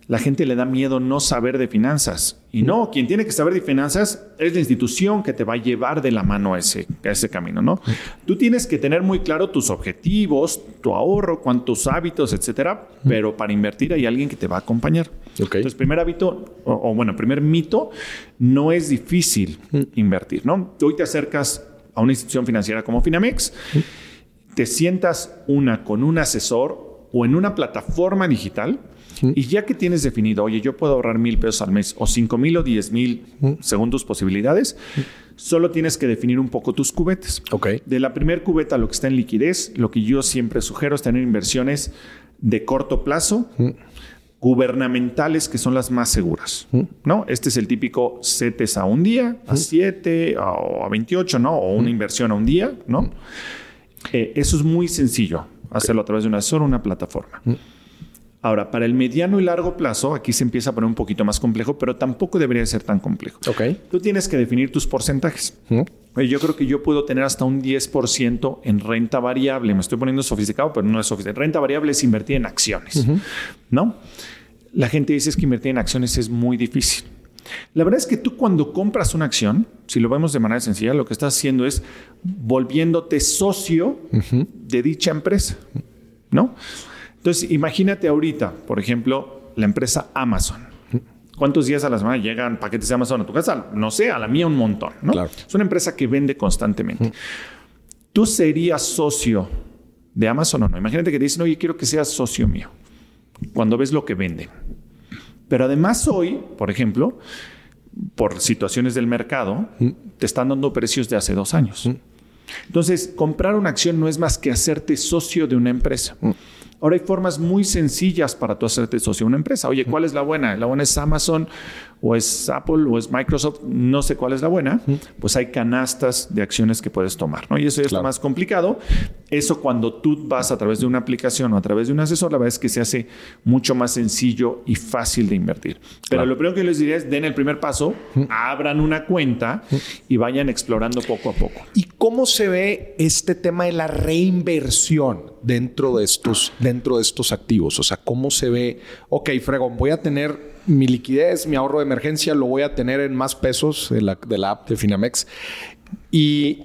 La gente le da miedo no saber de finanzas. Y no, quien tiene que saber de finanzas es la institución que te va a llevar de la mano a ese, a ese camino, ¿no? Tú tienes que tener muy claro tus objetivos, tu ahorro, cuántos hábitos, etcétera, pero para invertir hay alguien que te va a acompañar. Entonces, primer hábito, o, o bueno, primer mito, no es difícil invertir, ¿no? Hoy te acercas a una institución financiera como Finamex, te sientas una con un asesor o en una plataforma digital y ya que tienes definido, oye, yo puedo ahorrar mil pesos al mes o cinco mil o diez mil según tus posibilidades, solo tienes que definir un poco tus cubetes. Ok. De la primer cubeta, lo que está en liquidez, lo que yo siempre sugiero es tener inversiones de corto plazo, gubernamentales, que son las más seguras. ¿no? Este es el típico CETES a un día, a 7 o a 28, ¿no? O una inversión a un día, ¿no? Eh, eso es muy sencillo, hacerlo a través de una sola una plataforma. Ahora, para el mediano y largo plazo, aquí se empieza a poner un poquito más complejo, pero tampoco debería ser tan complejo. Ok. Tú tienes que definir tus porcentajes. Yo creo que yo puedo tener hasta un 10% en renta variable. Me estoy poniendo sofisticado, pero no es sofisticado. Renta variable es invertir en acciones, ¿no? La gente dice es que invertir en acciones es muy difícil. La verdad es que tú cuando compras una acción, si lo vemos de manera sencilla, lo que estás haciendo es volviéndote socio de dicha empresa, ¿no? Entonces, imagínate ahorita, por ejemplo, la empresa Amazon. ¿Cuántos días a la semana llegan paquetes de Amazon a tu casa? No sé, a la mía un montón, ¿no? Claro. Es una empresa que vende constantemente. ¿Tú serías socio de Amazon o no? Imagínate que te dicen, oye, quiero que seas socio mío. Cuando ves lo que venden. Pero además hoy, por ejemplo, por situaciones del mercado, te están dando precios de hace dos años. Entonces, comprar una acción no es más que hacerte socio de una empresa. Ahora hay formas muy sencillas para tú hacerte socio de una empresa. Oye, ¿cuál es la buena? ¿La buena es Amazon o es Apple o es Microsoft? No sé cuál es la buena. Pues hay canastas de acciones que puedes tomar, ¿no? Y eso ya Claro. está más complicado. Eso cuando tú vas a través de una aplicación o a través de un asesor, la verdad es que se hace mucho más sencillo y fácil de invertir. Pero Claro. lo primero que les diría es den el primer paso, abran una cuenta y vayan explorando poco a poco. ¿Y cómo se ve este tema de la reinversión dentro de estos, dentro de estos activos? O sea, ¿cómo se ve? Ok, fregón, voy a tener mi liquidez, mi ahorro de emergencia, lo voy a tener en más pesos de la, de la app de Finamex. Y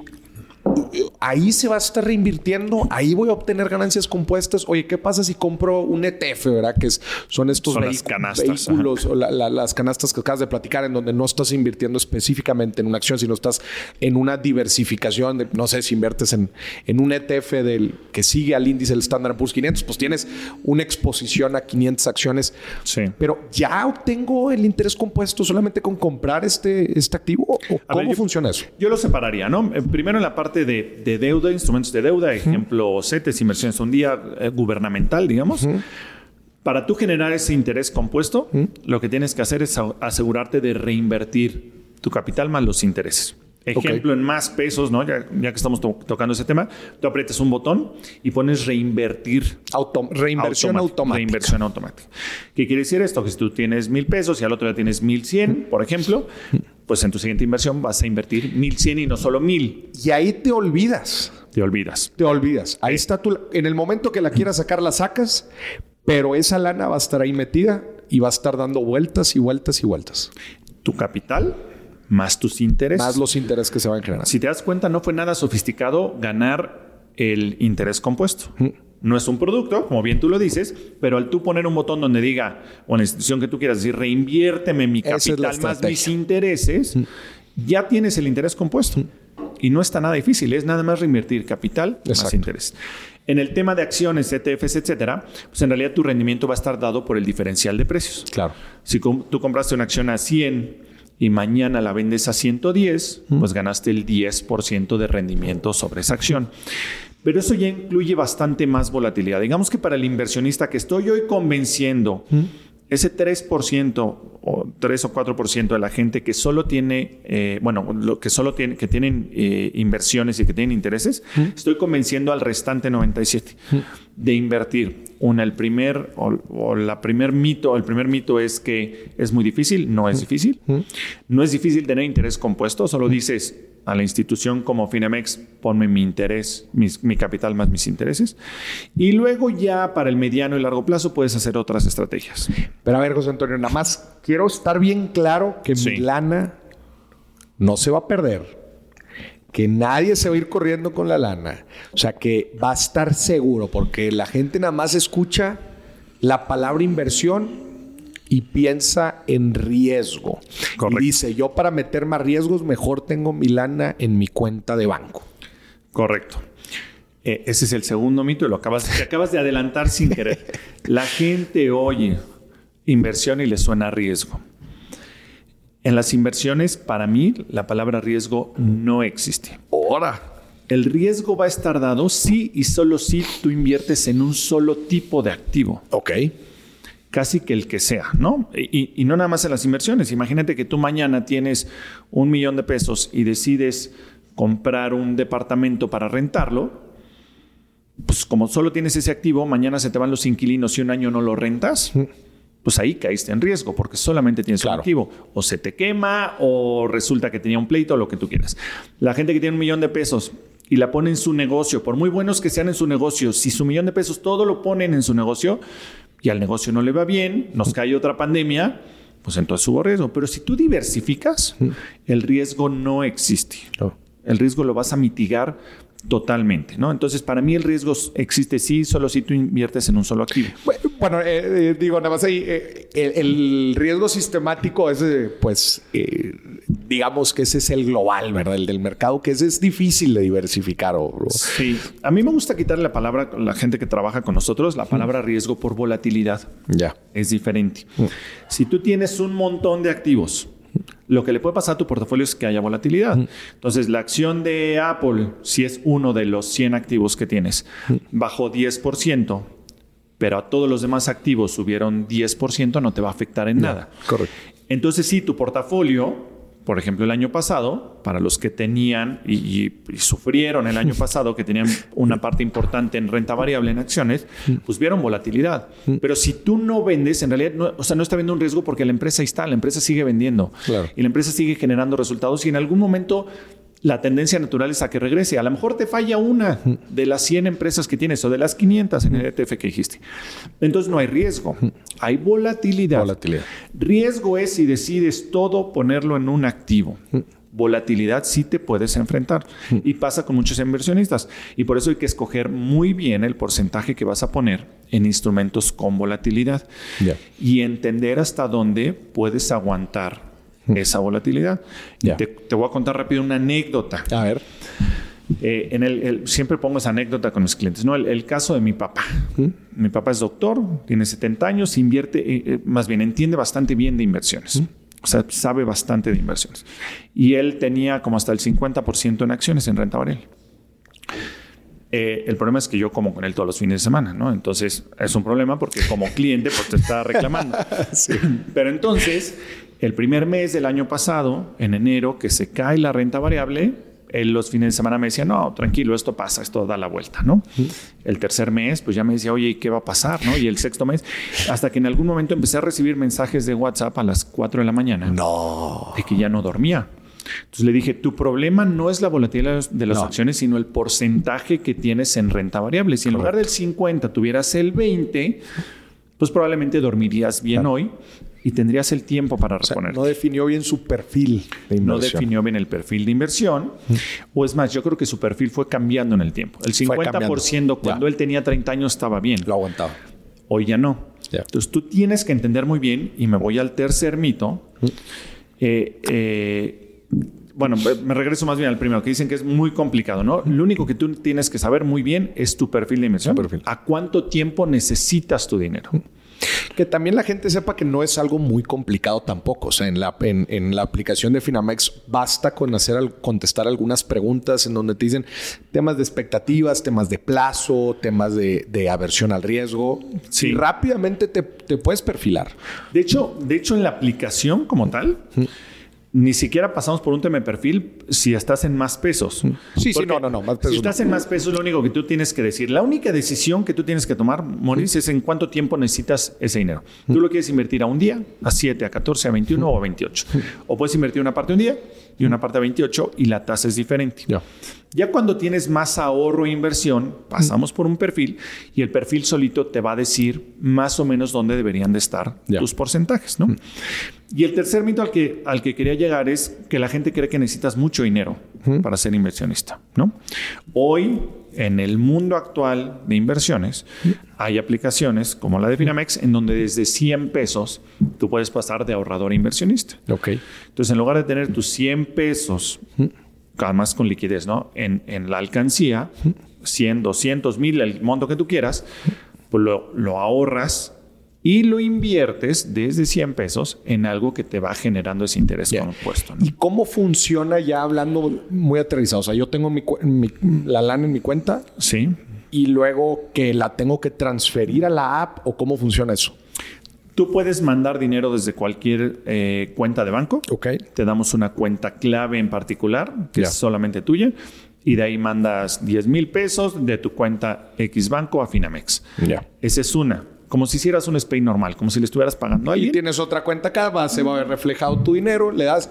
ahí se va a estar reinvirtiendo, ahí voy a obtener ganancias compuestas. Oye, ¿qué pasa si compro un ETF, verdad? Que es- son estos Son las vehicu- canastas, vehículos o la- la- las canastas que acabas de platicar, en donde no estás invirtiendo específicamente en una acción, sino estás en una diversificación. De, no sé si inviertes en, en un ETF del, que sigue al índice del Standard Poor's 500, pues tienes una exposición a 500 acciones. Sí. Pero ya obtengo el interés compuesto solamente con comprar este, este activo. ¿O A ¿Cómo ver, yo- funciona eso? Yo lo separaría, ¿no? Eh, Primero en la parte de, de deuda, instrumentos de deuda, ejemplo, CETES, inversiones un día eh, gubernamental, digamos. Para tú generar ese interés compuesto, lo que tienes que hacer es asegurarte de reinvertir tu capital más los intereses. Ejemplo, en más pesos, ¿no? Ya, ya que estamos to- tocando ese tema, tú aprietas un botón y pones reinvertir Autom- reinversión automática. automática. Reinversión automática. ¿Qué quiere decir esto? Que si tú tienes mil pesos y al otro día tienes mil cien, por ejemplo, pues en tu siguiente inversión vas a invertir mil cien y no solo mil. Y ahí te olvidas. Te olvidas. Te olvidas. Ahí está tu. En el momento que la quieras sacar, la sacas, pero esa lana va a estar ahí metida y va a estar dando vueltas y vueltas y vueltas. Tu capital más tus intereses. Más los intereses que se van generando. Si te das cuenta, no fue nada sofisticado ganar el interés compuesto. No es un producto, como bien tú lo dices, pero al tú poner un botón donde diga, o en la institución que tú quieras decir, reinviérteme mi es capital más mis intereses, ya tienes el interés compuesto. Y no está nada difícil, es nada más reinvertir capital más interés. En el tema de acciones, ETFs, etcétera, pues en realidad tu rendimiento va a estar dado por el diferencial de precios. Claro. Si com- tú compraste una acción a 100 y mañana la vendes a 110, pues ganaste el 10% de rendimiento sobre esa acción. Pero eso ya incluye bastante más volatilidad. Digamos que para el inversionista que estoy hoy convenciendo, ese 3% o 3 o 4% de la gente que solo tiene, eh, bueno, lo que solo tiene, que tienen eh, inversiones y que tienen intereses, estoy convenciendo al restante 97 de invertir. Una, el primer o, o la primer mito, el primer mito es que es muy difícil, no es difícil. No es difícil tener interés compuesto, solo dices a la institución como Finamex, ponme mi interés, mis- mi capital más mis intereses. Y luego ya para el mediano y largo plazo puedes hacer otras estrategias. Pero a ver, José Antonio, nada más quiero estar bien claro que Sí. mi lana no se va a perder. Que nadie se va a ir corriendo con la lana. O sea, que va a estar seguro, porque la gente nada más escucha la palabra inversión y piensa en riesgo. Correcto. Y dice, yo para meter más riesgos, mejor tengo mi lana en mi cuenta de banco. Correcto. Eh, ese es el segundo mito y lo acabas, te acabas de adelantar sin querer. [LAUGHS] La gente oye inversión y le suena riesgo. En las inversiones, para mí, la palabra riesgo no existe. Ahora. El riesgo va a estar dado si y solo si tú inviertes en un solo tipo de activo. Ok. Casi que el que sea, ¿no? Y, y, no nada más en las inversiones. Imagínate que tú mañana tienes un millón de pesos y decides comprar un departamento para rentarlo. Pues como solo tienes ese activo, mañana se te van los inquilinos y un año no lo rentas. Pues ahí caíste en riesgo porque solamente tienes Claro. un activo. O se te quema o resulta que tenía un pleito o lo que tú quieras. La gente que tiene un millón de pesos y la pone en su negocio, por muy buenos que sean en su negocio, si su millón de pesos todo lo ponen en su negocio y al negocio no le va bien, nos cae otra pandemia, pues entonces hubo riesgo. Pero si tú diversificas, el riesgo no existe. El riesgo lo vas a mitigar totalmente, ¿no? Entonces, para mí el riesgo existe sí, solo si tú inviertes en un solo activo. Bueno, eh, eh, digo, nada más ahí, eh, el, el riesgo sistemático es, eh, pues, digamos que ese es el global, ¿verdad? El del mercado, que ese es difícil de diversificar. O, o- Sí. A mí me gusta quitarle la palabra a la gente que trabaja con nosotros, la palabra riesgo por volatilidad. Ya. es diferente. Si tú tienes un montón de activos, lo que le puede pasar a tu portafolio es que haya volatilidad. Entonces, la acción de Apple, si es uno de los 100 activos que tienes, bajó 10%, pero a todos los demás activos subieron 10%, no te va a afectar en nada. Correcto. Entonces, sí, tu portafolio, por ejemplo, el año pasado, para los que tenían y, y- y sufrieron el año [LAUGHS] pasado, que tenían una parte importante en renta variable en acciones, pues vieron volatilidad. Pero si tú no vendes, en realidad, no, o sea, no está viendo un riesgo porque la empresa ahí está, la empresa sigue vendiendo Claro. y la empresa sigue generando resultados y en algún momento la tendencia natural es a que regrese. A lo mejor te falla una de las 100 empresas que tienes o de las 500 en el ETF que dijiste. Entonces no hay riesgo, hay volatilidad. Volatilidad. Riesgo es si decides todo ponerlo en un activo. Volatilidad sí te puedes enfrentar y pasa con muchos inversionistas y por eso hay que escoger muy bien el porcentaje que vas a poner en instrumentos con volatilidad y entender hasta dónde puedes aguantar esa volatilidad. Te, te voy a contar rápido una anécdota. A ver. Eh, en el, el- siempre pongo esa anécdota con mis clientes, ¿no? El, el caso de mi papá. Mi papá es doctor, tiene 70 años, invierte, eh, eh, más bien entiende bastante bien de inversiones. O sea, sabe bastante de inversiones. Y él tenía como hasta el 50% en acciones en renta variable. Eh, el problema es que yo como con él todos los fines de semana, ¿no? Entonces es un problema porque como cliente pues te está reclamando. [LAUGHS] Pero entonces, el primer mes del año pasado, en enero, que se cae la renta variable, él los fines de semana me decía, no, tranquilo, esto pasa, esto da la vuelta, ¿no? El tercer mes, pues ya me decía, oye, ¿y qué va a pasar, no? Y el sexto mes, hasta que en algún momento empecé a recibir mensajes de WhatsApp a las 4 de la mañana No. de que ya no dormía. Entonces le dije, tu problema no es la volatilidad de las No. acciones, sino el porcentaje que tienes en renta variable. Si en lugar del 50 tuvieras el 20, pues probablemente dormirías bien hoy y tendrías el tiempo para O sea, reponer. no definió bien su perfil de no inversión. definió bien el perfil de inversión. O es más, yo creo que su perfil fue cambiando en el tiempo. El Fue 50% cambiando. cuando Ya. él tenía 30 años estaba bien. Lo aguantaba. Hoy ya no. Ya. Entonces tú tienes que entender muy bien, y me voy al tercer mito. eh, eh, bueno, me regreso más bien al primero, que dicen que es muy complicado, ¿no? Lo único que tú tienes que saber muy bien es tu perfil de inversión. Perfil. ¿A cuánto tiempo necesitas tu dinero? Que también la gente sepa que no es algo muy complicado tampoco. O sea, en la, en, en la aplicación de Finamex basta con hacer al- contestar algunas preguntas en donde te dicen temas de expectativas, temas de plazo, temas de, de aversión al riesgo. Sí. Y rápidamente te, te puedes perfilar. De hecho, de hecho, en la aplicación como tal, ni siquiera pasamos por un tema de perfil si estás en más pesos. Sí, sí, no, no, no, más pesos Si estás en más pesos, lo único que tú tienes que decir, la única decisión que tú tienes que tomar, Maurice, es en cuánto tiempo necesitas ese dinero. Tú lo quieres invertir a un día, a 7, a 14, a 21 o a 28. O puedes invertir una parte un día y una parte a 28 y la tasa es diferente. Ya. Ya cuando tienes más ahorro e inversión, pasamos por un perfil y el perfil solito te va a decir más o menos dónde deberían de estar tus porcentajes, ¿no? Y el tercer mito al que, al que quería llegar es que la gente cree que necesitas mucho dinero. para ser inversionista, ¿no? Hoy, en el mundo actual de inversiones, hay aplicaciones como la de Finamex en donde desde 100 pesos tú puedes pasar de ahorrador a inversionista. Ok. Entonces, en lugar de tener tus 100 pesos, además con liquidez, ¿no? En, en la alcancía, 100, 200 mil, el monto que tú quieras, pues lo, lo ahorras y lo inviertes desde 100 pesos en algo que te va generando ese interés compuesto. ¿no? ¿Y cómo funciona ya hablando muy aterrizado? O sea, yo tengo mi cu- mi- la lana en mi cuenta Sí. y luego que la tengo que transferir a la app o cómo funciona eso. Tú puedes mandar dinero desde cualquier eh, cuenta de banco. Ok. Te damos una cuenta clave en particular, que es solamente tuya. Y de ahí mandas 10 mil pesos de tu cuenta X Banco a Finamex. Ya. Esa es una. Como si hicieras un SPAY normal, como si le estuvieras pagando a Y tienes otra cuenta acá, va, se va a ver reflejado tu dinero, le das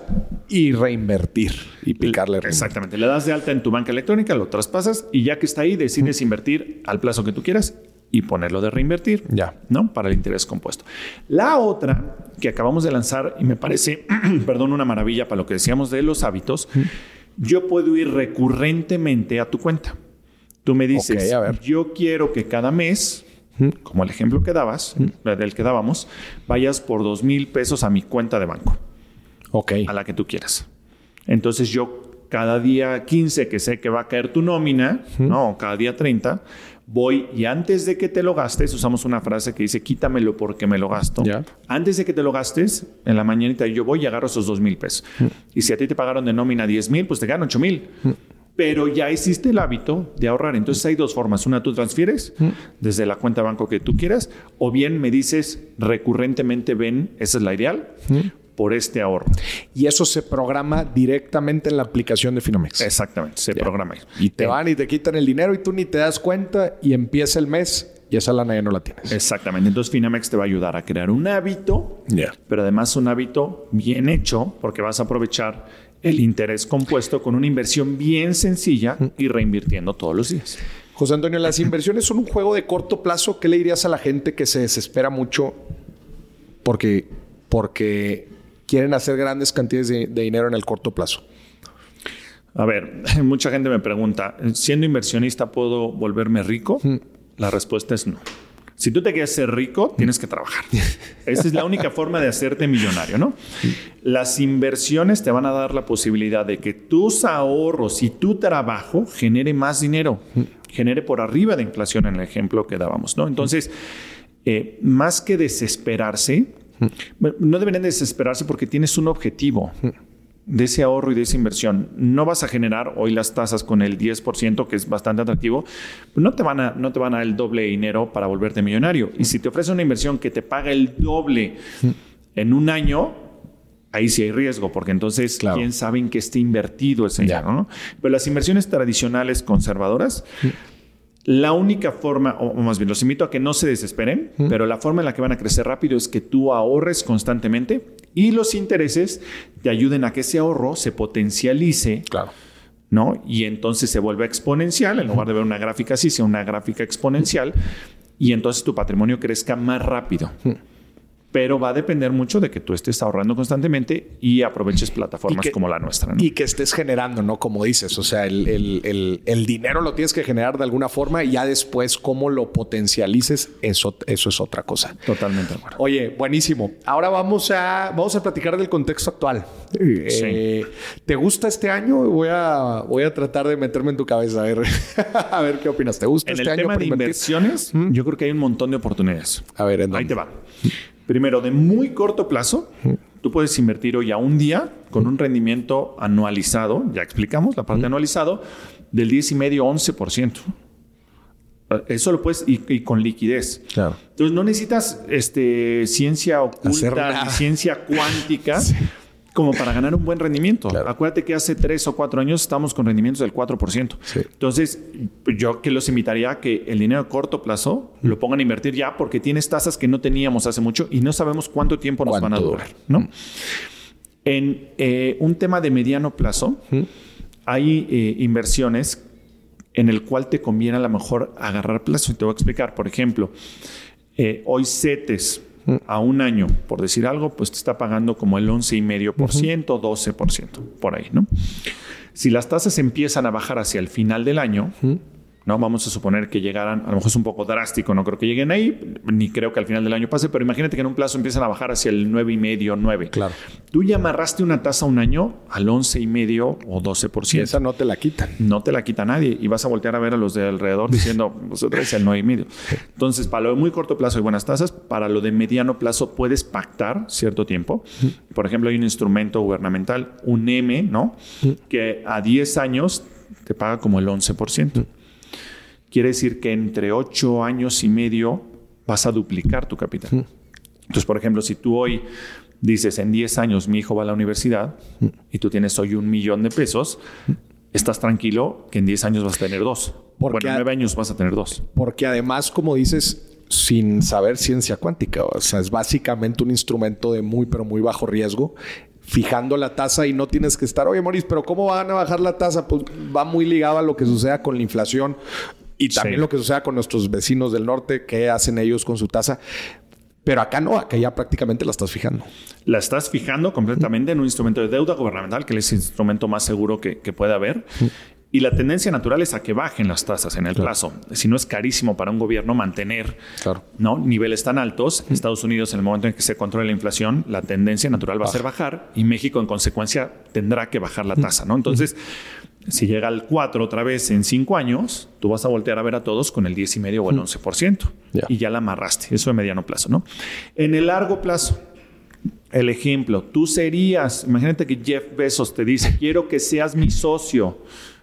y reinvertir y picarle. reinvertir. Exactamente. Le das de alta en tu banca electrónica, lo traspasas y ya que está ahí, decides invertir al plazo que tú quieras y ponerlo de reinvertir. Ya. ¿No? Para el interés compuesto. La otra que acabamos de lanzar y me parece, [CLEARS THROAT] perdón, una maravilla para lo que decíamos de los hábitos, yo puedo ir recurrentemente a tu cuenta. Tú me dices, Ok, a ver. yo quiero que cada mes, como el ejemplo que dabas, del que dábamos, vayas por dos mil pesos a mi cuenta de banco Ok. a la que tú quieras. Entonces yo cada día 15 que sé que va a caer tu nómina, no, cada día 30, voy y antes de que te lo gastes, usamos una frase que dice quítamelo porque me lo gasto. Antes de que te lo gastes, en la mañanita yo voy y agarro esos dos mil pesos. Y si a ti te pagaron de nómina 10 mil, pues te ganan 8 mil. Pero ya hiciste el hábito de ahorrar. Entonces hay dos formas. Una, tú transfieres desde la cuenta de banco que tú quieras, o bien me dices recurrentemente, ven, esa es la ideal, por este ahorro. Y eso se programa directamente en la aplicación de Finamex. Exactamente, se Ya. programa. Y te van y te quitan el dinero y tú ni te das cuenta y empieza el mes y esa lana ya no la tienes. Exactamente. Entonces Finamex te va a ayudar a crear un hábito, Ya. pero además un hábito bien hecho, porque vas a aprovechar el interés compuesto con una inversión bien sencilla y reinvirtiendo todos los días. José Antonio, las inversiones son un juego de corto plazo. ¿Qué le dirías a la gente que se desespera mucho porque, porque quieren hacer grandes cantidades de, de dinero en el corto plazo? A ver, [LAUGHS] mucha gente me pregunta, ¿siendo inversionista puedo volverme rico? La respuesta es no. Si tú te quieres ser rico, tienes que trabajar. [LAUGHS] Esa es la única forma de hacerte millonario, ¿no? Las inversiones te van a dar la posibilidad de que tus ahorros y tu trabajo genere más dinero, genere por arriba de inflación en el ejemplo que dábamos, ¿no? Entonces, eh, más que desesperarse, bueno, no deberían desesperarse porque tienes un objetivo de ese ahorro y de esa inversión. No vas a generar hoy las tasas con el 10%, que es bastante atractivo, no te van a, no te van a dar el doble de dinero para volverte millonario. Y si te ofrece una inversión que te paga el doble en un año, ahí sí hay riesgo, porque entonces Claro. quién sabe en qué esté invertido ese dinero, ¿no? Pero las inversiones tradicionales conservadoras, la única forma, o más bien los invito a que no se desesperen, pero la forma en la que van a crecer rápido es que tú ahorres constantemente y los intereses te ayuden a que ese ahorro se potencialice, Claro. ¿no? Y entonces se vuelve exponencial, en lugar de ver una gráfica así, sea una gráfica exponencial, y entonces tu patrimonio crezca más rápido. Pero va a depender mucho de que tú estés ahorrando constantemente y aproveches plataformas Y que- como la nuestra. ¿no? Y que estés generando, ¿no? Como dices, o sea, el, el- el- el dinero lo tienes que generar de alguna forma y ya después cómo lo potencialices, eso, eso es otra cosa. Totalmente de acuerdo. Oye, buenísimo. Ahora vamos a, vamos a platicar del contexto actual. Eh, ¿Te gusta este año? Voy a, voy a tratar de meterme en tu cabeza a ver, [LAUGHS] a ver qué opinas. ¿Te gusta En este el año tema para de invertir? inversiones, yo creo que hay un montón de oportunidades. A ver, ¿en Ahí te va. Primero, de muy corto plazo, tú puedes invertir hoy a un día con un rendimiento anualizado, ya explicamos la parte anualizado, del 10,5-11%. Eh, Eso lo puedes, y, y con liquidez. Claro. Entonces, no necesitas este, ciencia oculta ni ciencia cuántica [LAUGHS] como para ganar un buen rendimiento. Claro. Acuérdate que hace tres o cuatro años estamos con rendimientos del 4%. Sí. Entonces, yo que los invitaría a que el dinero a corto plazo lo pongan a invertir ya porque tienes tasas que no teníamos hace mucho y no sabemos cuánto tiempo nos van a ¿Cuánto durar. ¿no? En eh, un tema de mediano plazo, hay eh, inversiones en el cual te conviene a lo mejor agarrar plazo. Y te voy a explicar. Por ejemplo, eh, hoy CETES a un año, por decir algo, pues te está pagando como el 11,5%, 12%, por ahí, ¿no? Si las tasas empiezan a bajar hacia el final del año, ¿no? Vamos a suponer que llegaran, a lo mejor es un poco drástico, no creo que lleguen ahí, ni creo que al final del año pase, pero imagínate que en un plazo empiezan a bajar hacia el 9,5, 9. Claro. Tú ya amarraste una tasa un año al 11,5 o 12%. esa no te la quitan. No te la quita nadie y vas a voltear a ver a los de alrededor diciendo, [LAUGHS] vosotros es el 9,5. Entonces, para lo de muy corto plazo hay buenas tasas, para lo de mediano plazo puedes pactar cierto tiempo. Por ejemplo, hay un instrumento gubernamental, un M, ¿no? Que a 10 años te paga como el 11% quiere decir que entre ocho años y medio vas a duplicar tu capital. Entonces, por ejemplo, si tú hoy dices en 10 años mi hijo va a la universidad y tú tienes hoy un millón de pesos, estás tranquilo que en 10 años vas a tener dos. Porque bueno, en 9 años vas a tener dos. Porque además, como dices, sin saber ciencia cuántica, o sea, es básicamente un instrumento de muy, pero muy bajo riesgo fijando la tasa y no tienes que estar, oye, Moris, pero ¿cómo van a bajar la tasa? Pues va muy ligado a lo que suceda con la inflación. Y también lo que suceda con nuestros vecinos del norte, qué hacen ellos con su tasa. Pero acá no, acá ya prácticamente la estás fijando. La estás fijando completamente en un instrumento de deuda gubernamental, que es el instrumento más seguro que, puede haber. Y la tendencia natural es a que bajen las tasas en el plazo. Si no es carísimo para un gobierno mantener ¿no? niveles tan altos, Estados Unidos en el momento en que se controle la inflación, la tendencia natural va a ser bajar y México en consecuencia tendrá que bajar la tasa. ¿no? Entonces, si llega al 4 otra vez en 5 años, tú vas a voltear a ver a todos con el 10,5 o el 11%. Y ya la amarraste. Eso de mediano plazo, ¿no? En el largo plazo, el ejemplo, tú serías, imagínate que Jeff Bezos te dice, quiero que seas mi socio.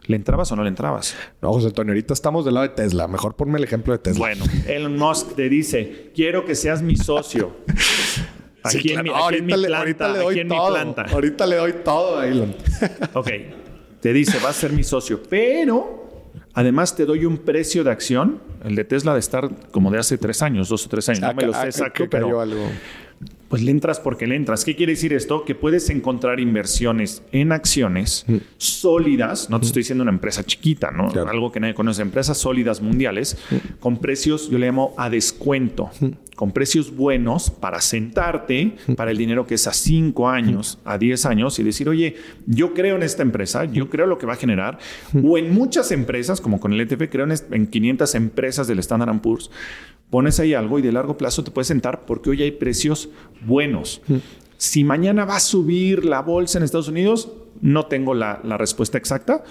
¿Le entrabas o no le entrabas? No, José Antonio, ahorita estamos del lado de Tesla. Mejor ponme el ejemplo de Tesla. Bueno, Elon Musk te dice, quiero que seas mi socio. [LAUGHS] Aquí, en, mi, ahorita, le, ahorita le doy todo. Ahorita le doy todo a Elon. [LAUGHS] ok te dice, vas a ser mi socio, pero además te doy un precio de acción, el de Tesla de estar como de hace tres años, dos o tres años, no me lo sé exacto, pero algo. Pues le entras porque le entras. ¿Qué quiere decir esto? Que puedes encontrar inversiones en acciones mm. sólidas, no te mm. estoy diciendo una empresa chiquita, ¿no? Algo que nadie conoce, empresas sólidas mundiales, mm. con precios, yo le llamo a descuento con precios buenos para sentarte para el dinero que es a 5 años, a 10 años y decir, oye, yo creo en esta empresa, yo creo lo que va a generar, o en muchas empresas, como con el ETF, creo en 500 empresas del Standard Poor's, pones ahí algo y de largo plazo te puedes sentar porque hoy hay precios buenos. Si mañana va a subir la bolsa en Estados Unidos, no tengo la, la respuesta exacta,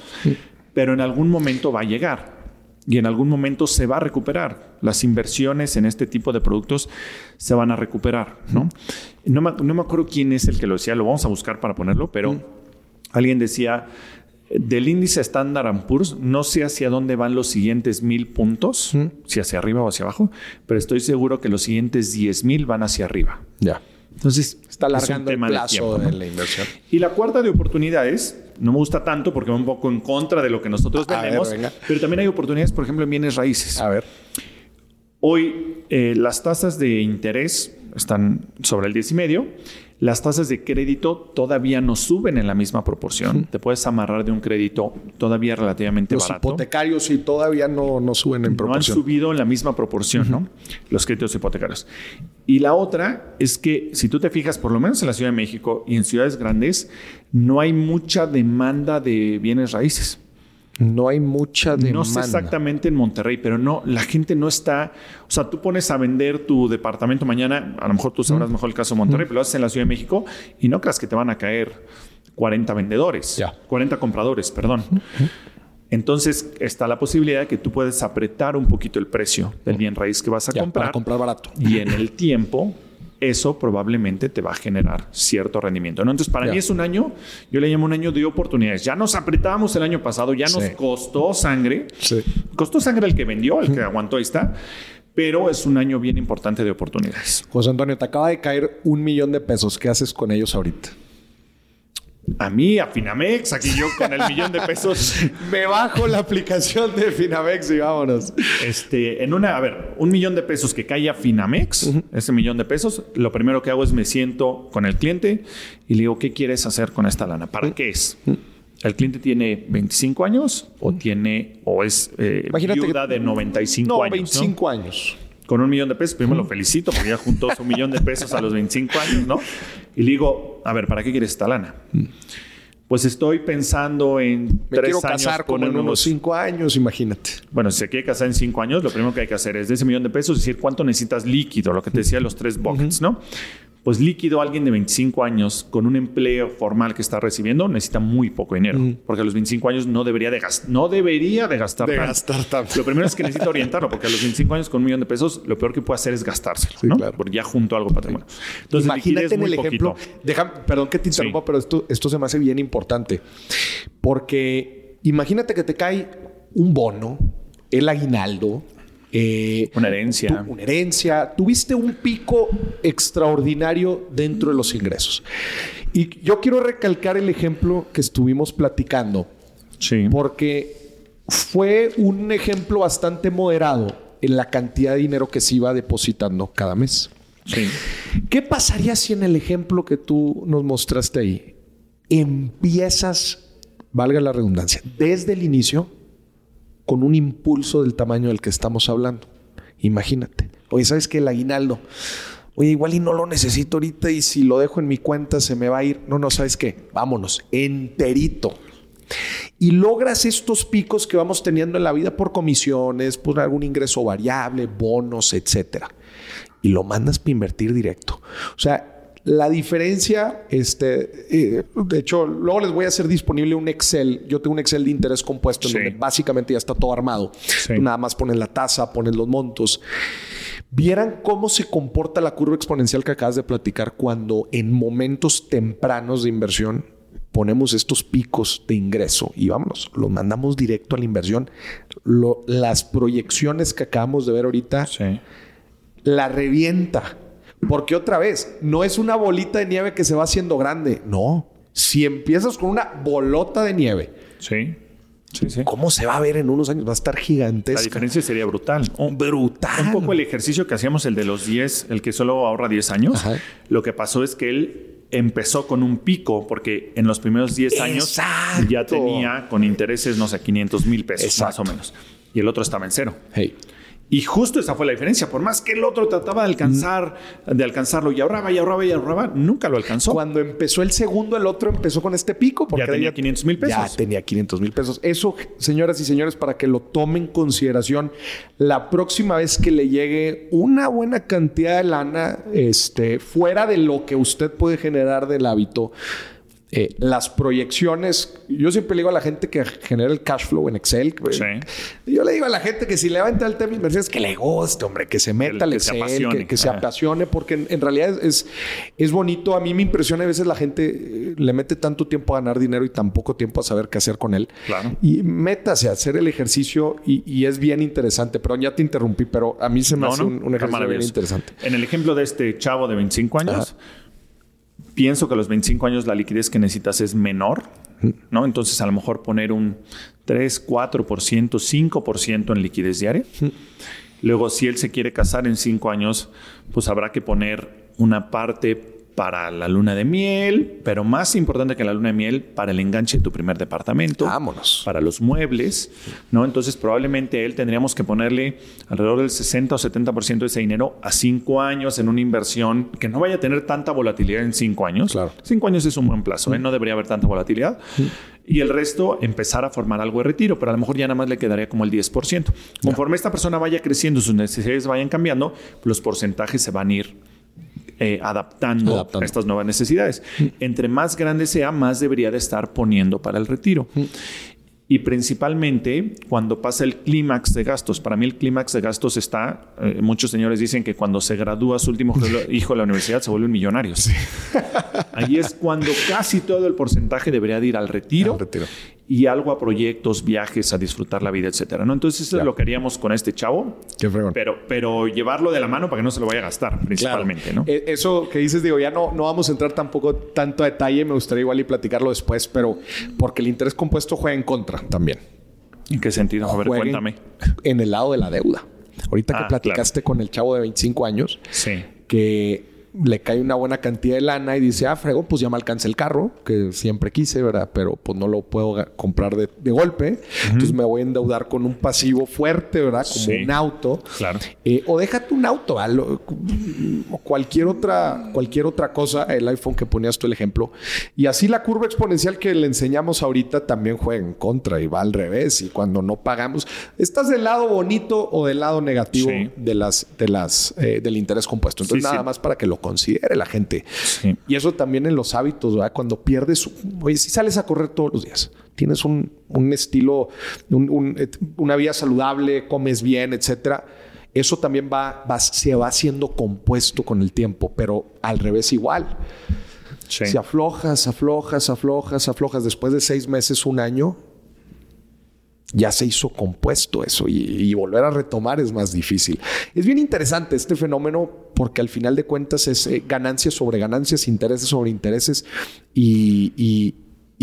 pero en algún momento va a llegar y en algún momento se va a recuperar. Las inversiones en este tipo de productos se van a recuperar, ¿no? No me, no me acuerdo quién es el que lo decía, lo vamos a buscar para ponerlo, pero alguien decía, del índice Standard Poor's, no sé hacia dónde van los siguientes mil puntos, si hacia arriba o hacia abajo, pero estoy seguro que los siguientes diez mil van hacia arriba. Ya. Entonces, está alargando el plazo de, la inversión. Y la cuarta de oportunidades, no me gusta tanto porque va un poco en contra de lo que nosotros vendemos, pero también hay oportunidades, por ejemplo, en bienes raíces. A ver. Hoy eh, las tasas de interés están sobre el 10 y medio. Las tasas de crédito todavía no suben en la misma proporción. Te puedes amarrar de un crédito todavía relativamente Los barato. Los hipotecarios sí todavía no, no, suben en proporción. No han subido en la misma proporción, ¿no? Los créditos hipotecarios. Y la otra es que si tú te fijas, por lo menos en la Ciudad de México y en ciudades grandes, no hay mucha demanda de bienes raíces. No hay mucha demanda. No sé exactamente en Monterrey, pero no, la gente no está. O sea, tú pones a vender tu departamento mañana, a lo mejor tú sabrás mejor el caso de Monterrey, pero lo haces en la Ciudad de México y no creas que te van a caer 40 vendedores, 40 compradores, perdón. Entonces está la posibilidad de que tú puedes apretar un poquito el precio del bien raíz que vas a comprar. Para comprar barato. Y en el tiempo eso probablemente te va a generar cierto rendimiento. ¿no? Entonces, para mí es un año, yo le llamo un año de oportunidades. Ya nos apretábamos el año pasado, ya nos costó sangre. Costó sangre el que vendió, el que aguantó, ahí está. Pero es un año bien importante de oportunidades. José Antonio, te acaba de caer un millón de pesos. ¿Qué haces con ellos ahorita? A mí, a Finamex, aquí yo con el millón de pesos. me bajo la aplicación de Finamex y vámonos. Este, en una, a ver, un millón de pesos que cae a Finamex, ese millón de pesos, lo primero que hago es me siento con el cliente y le digo, ¿qué quieres hacer con esta lana? ¿Para qué es? ¿El cliente tiene 25 años o tiene o es eh, viuda de 95 años? 25 años con un millón de pesos. Primero lo felicito porque ya juntó su millón de pesos a los 25 años, ¿no? Y le digo, a ver, ¿para qué quieres esta lana? Pues estoy pensando en Me tres quiero años casar en poner unos cinco años, imagínate. Bueno, si se quiere casar en cinco años, lo primero que hay que hacer es de ese millón de pesos, decir cuánto necesitas líquido, lo que te decía los tres buckets, ¿no? Pues líquido, alguien de 25 años con un empleo formal que está recibiendo necesita muy poco dinero, porque a los 25 años no debería de, gas- no debería de gastar De tanto. gastar tanto. Lo primero es que [LAUGHS] necesita orientarlo, porque a los 25 años con un millón de pesos, lo peor que puede hacer es gastárselo, Sí, ¿no? claro. Porque ya junto algo patrimonio. Entonces, Imagínate en muy el ejemplo. Deja, perdón que te interrumpa, Sí. pero esto, esto se me hace bien importante. Porque imagínate que te cae un bono, el aguinaldo, eh, Una herencia. tu- una herencia. Tuviste un pico extraordinario dentro de los ingresos. Y yo quiero recalcar el ejemplo que estuvimos platicando, Sí. porque fue un ejemplo bastante moderado en la cantidad de dinero que se iba depositando cada mes. sí. ¿Qué pasaría si en el ejemplo que tú nos mostraste ahí empiezas, valga la redundancia, desde el inicio con un impulso del tamaño del que estamos hablando? Imagínate. Oye, ¿sabes qué? El aguinaldo. Oye, igual y no lo necesito ahorita y si lo dejo en mi cuenta se me va a ir. No, no, ¿sabes qué? Vámonos, enterito. Y logras estos picos que vamos teniendo en la vida por comisiones, por algún ingreso variable, bonos, etcétera. Y lo mandas para invertir directo. O sea, la diferencia, este, eh, de hecho, luego les voy a hacer disponible un Excel. Yo tengo un Excel de interés compuesto en Sí. donde básicamente ya está todo armado. Sí. Tú nada más pones la tasa, pones los montos. Vieran cómo se comporta la curva exponencial que acabas de platicar cuando en momentos tempranos de inversión ponemos estos picos de ingreso y vámonos, los mandamos directo a la inversión. Lo- las proyecciones que acabamos de ver ahorita Sí. la revienta. Porque otra vez, no es una bolita de nieve que se va haciendo grande. No. Si empiezas con una bolota de nieve, Sí. Sí, sí. ¿cómo se va a ver en unos años? Va a estar La gigantesca. diferencia sería brutal. Un, Brutal. un poco el ejercicio que hacíamos, el de los 10, el que solo ahorra 10 años. Ajá. Lo que pasó es que él empezó con un pico, porque en los primeros 10 años Exacto. ya tenía con intereses, no sé, 500 mil pesos, Exacto. más o menos. Y el otro estaba en cero. Hey. Y justo esa fue la diferencia. Por más que el otro trataba de alcanzar, de alcanzarlo y ahorraba y ahorraba y ahorraba, nunca lo alcanzó. Cuando empezó el segundo, el otro empezó con este pico. Porque Ya tenía ahí 500 mil Ya pesos. tenía 500 mil pesos. Eso, señoras y señores, para que lo tomen en consideración, la próxima vez que le llegue una buena cantidad de lana, este, fuera de lo que usted puede generar del hábito, eh, las proyecciones, yo siempre le digo a la gente que genera el cash flow en Excel. Sí. Yo le digo a la gente que si le va a entrar el tema de inversiones, que le guste, hombre, que se meta al que se Excel, apasione. que, que se apasione, porque en, en realidad es, es bonito. A mí me impresiona a veces la gente eh, le mete tanto tiempo a ganar dinero y tan poco tiempo a saber qué hacer con él. Claro. Y métase a hacer el ejercicio y, y es bien interesante. Pero ya te interrumpí, pero a mí se me No, hace no, un, ejercicio bien interesante. En el ejemplo de este chavo de 25 años, pienso que a los 25 años la liquidez que necesitas es menor, ¿no? Entonces a lo mejor poner un 3, 4%, 5% en liquidez diaria. Luego, si él se quiere casar en 5 años, pues habrá que poner una parte para la luna de miel, pero más importante que la luna de miel, para el enganche de tu primer departamento Vámonos. para los muebles, ¿no? Entonces probablemente él tendríamos que ponerle alrededor del 60 o 70% de ese dinero a cinco años en una inversión que no vaya a tener tanta volatilidad en cinco años. Claro. Cinco años es un buen plazo, ¿eh? no debería haber tanta volatilidad. Y el resto empezar a formar algo de retiro, pero a lo mejor ya nada más le quedaría como el 10%. Conforme esta persona vaya creciendo, sus necesidades vayan cambiando, los porcentajes se van a ir eh, adaptando, Adaptando. a estas nuevas necesidades. Entre más grande sea, más debería de estar poniendo para el retiro. Y principalmente cuando pasa el clímax de gastos. Para mí el clímax de gastos está, eh, muchos señores dicen que cuando se gradúa su último hijo de la [LAUGHS] universidad se vuelven millonarios. Ahí es cuando casi todo el porcentaje debería de ir al retiro, Al retiro. Y algo a proyectos, viajes, a disfrutar la vida, etcétera. ¿no? Entonces eso Ya. es lo que haríamos con este chavo. Qué fregón. Pero, pero llevarlo de la mano para que no se lo vaya a gastar, principalmente, ¿no? Eh, Eso que dices, digo, ya no, no vamos a entrar tampoco tanto a detalle, me gustaría igual y platicarlo después, pero porque el interés compuesto juega en contra también. ¿En qué sentido? A ver, cuéntame. En el lado de la deuda. Ahorita que Ah, platicaste con el chavo de 25 años, Sí. que le cae una buena cantidad de lana y dice, ah, frego, pues ya me alcanza el carro, que siempre quise, ¿verdad? Pero pues no lo puedo comprar de, golpe. Entonces me voy a endeudar con un pasivo fuerte, ¿verdad? Como un auto. Claro. Eh, o déjate un auto, o cualquier otra, cualquier otra cosa, el iPhone que ponías tú el ejemplo. Y así la curva exponencial que le enseñamos ahorita también juega en contra y va al revés. Y cuando no pagamos, ¿estás del lado bonito o del lado negativo de las, de las, eh, del interés compuesto? Entonces, nada más para que lo considere la gente. Y eso también en los hábitos, ¿verdad? Cuando pierdes, oye, si sales a correr todos los días, tienes un, estilo, una vida saludable, comes bien, etcétera. Eso también va, se va haciendo compuesto con el tiempo, pero al revés igual. Si aflojas, aflojas, aflojas, aflojas, después de seis meses, un año, ya se hizo compuesto eso y, volver a retomar es más difícil. Es bien interesante este fenómeno porque al final de cuentas es eh, ganancias sobre ganancias, intereses sobre intereses y, y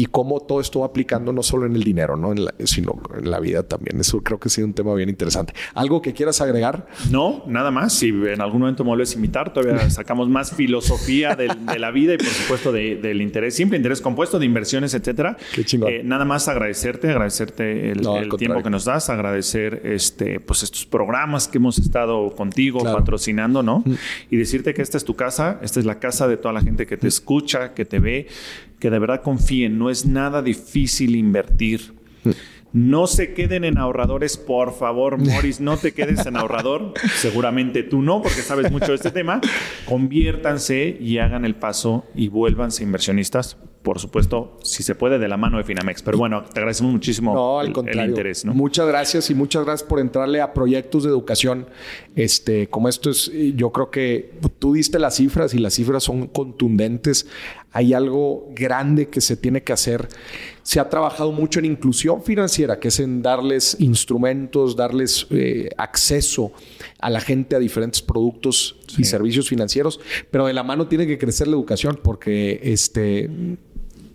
cómo todo esto va aplicando no solo en el dinero, ¿no? sino en la vida también. Eso creo que ha sido un tema bien interesante. ¿Algo que quieras agregar? No, nada más. Si en algún momento me vuelves a invitar, todavía [LAUGHS] sacamos más filosofía de, la vida y por supuesto del interés simple, interés compuesto, de inversiones, etcétera. Qué chingón. Eh, nada más agradecerte, agradecerte el, tiempo que nos das, agradecer este, pues estos programas que hemos estado contigo patrocinando, ¿no? Mm. Y decirte que esta es tu casa, esta es la casa de toda la gente que te escucha, que te ve que de verdad confíen, no es nada difícil invertir. No se queden en ahorradores, por favor, Morris, no te quedes en ahorrador. Seguramente tú no, porque sabes mucho de este tema. Conviértanse y hagan el paso y vuélvanse inversionistas por supuesto, si se puede, de la mano de Finamex. Pero bueno, te agradecemos muchísimo el, interés. Muchas gracias y muchas gracias por entrarle a proyectos de educación. Este, como esto es, yo creo que tú diste las cifras y las cifras son contundentes. Hay algo grande que se tiene que hacer. Se ha trabajado mucho en inclusión financiera, que es en darles instrumentos, darles eh, acceso a la gente a diferentes productos y servicios financieros, pero de la mano tiene que crecer la educación porque este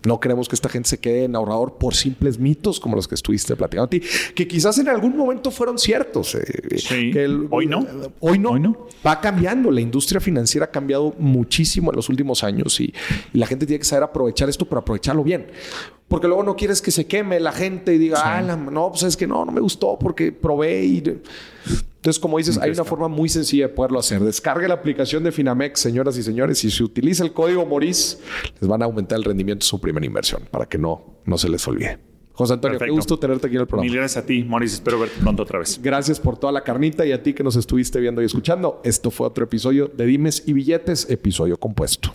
no queremos que esta gente se quede en ahorrador por simples mitos como los que estuviste platicando a ti, que quizás en algún momento fueron ciertos. Eh, hoy no. Hoy no. Hoy no. Va cambiando. La industria financiera ha cambiado muchísimo en los últimos años y, la gente tiene que saber aprovechar esto, pero aprovecharlo bien. Porque luego no quieres que se queme la gente y diga, ah, no, pues es que no, no me gustó porque probé y entonces, como dices, hay una forma muy sencilla de poderlo hacer. Descargue la aplicación de Finamex, señoras y señores, y si utiliza el código MORIS, les van a aumentar el rendimiento de su primera inversión para que no, no se les olvide. José Antonio, qué gusto tenerte aquí en el programa. Mil gracias a ti, Moris. Espero verte pronto otra vez. Gracias por toda la carnita y a ti que nos estuviste viendo y escuchando. Esto fue otro episodio de Dimes y Billetes, episodio compuesto.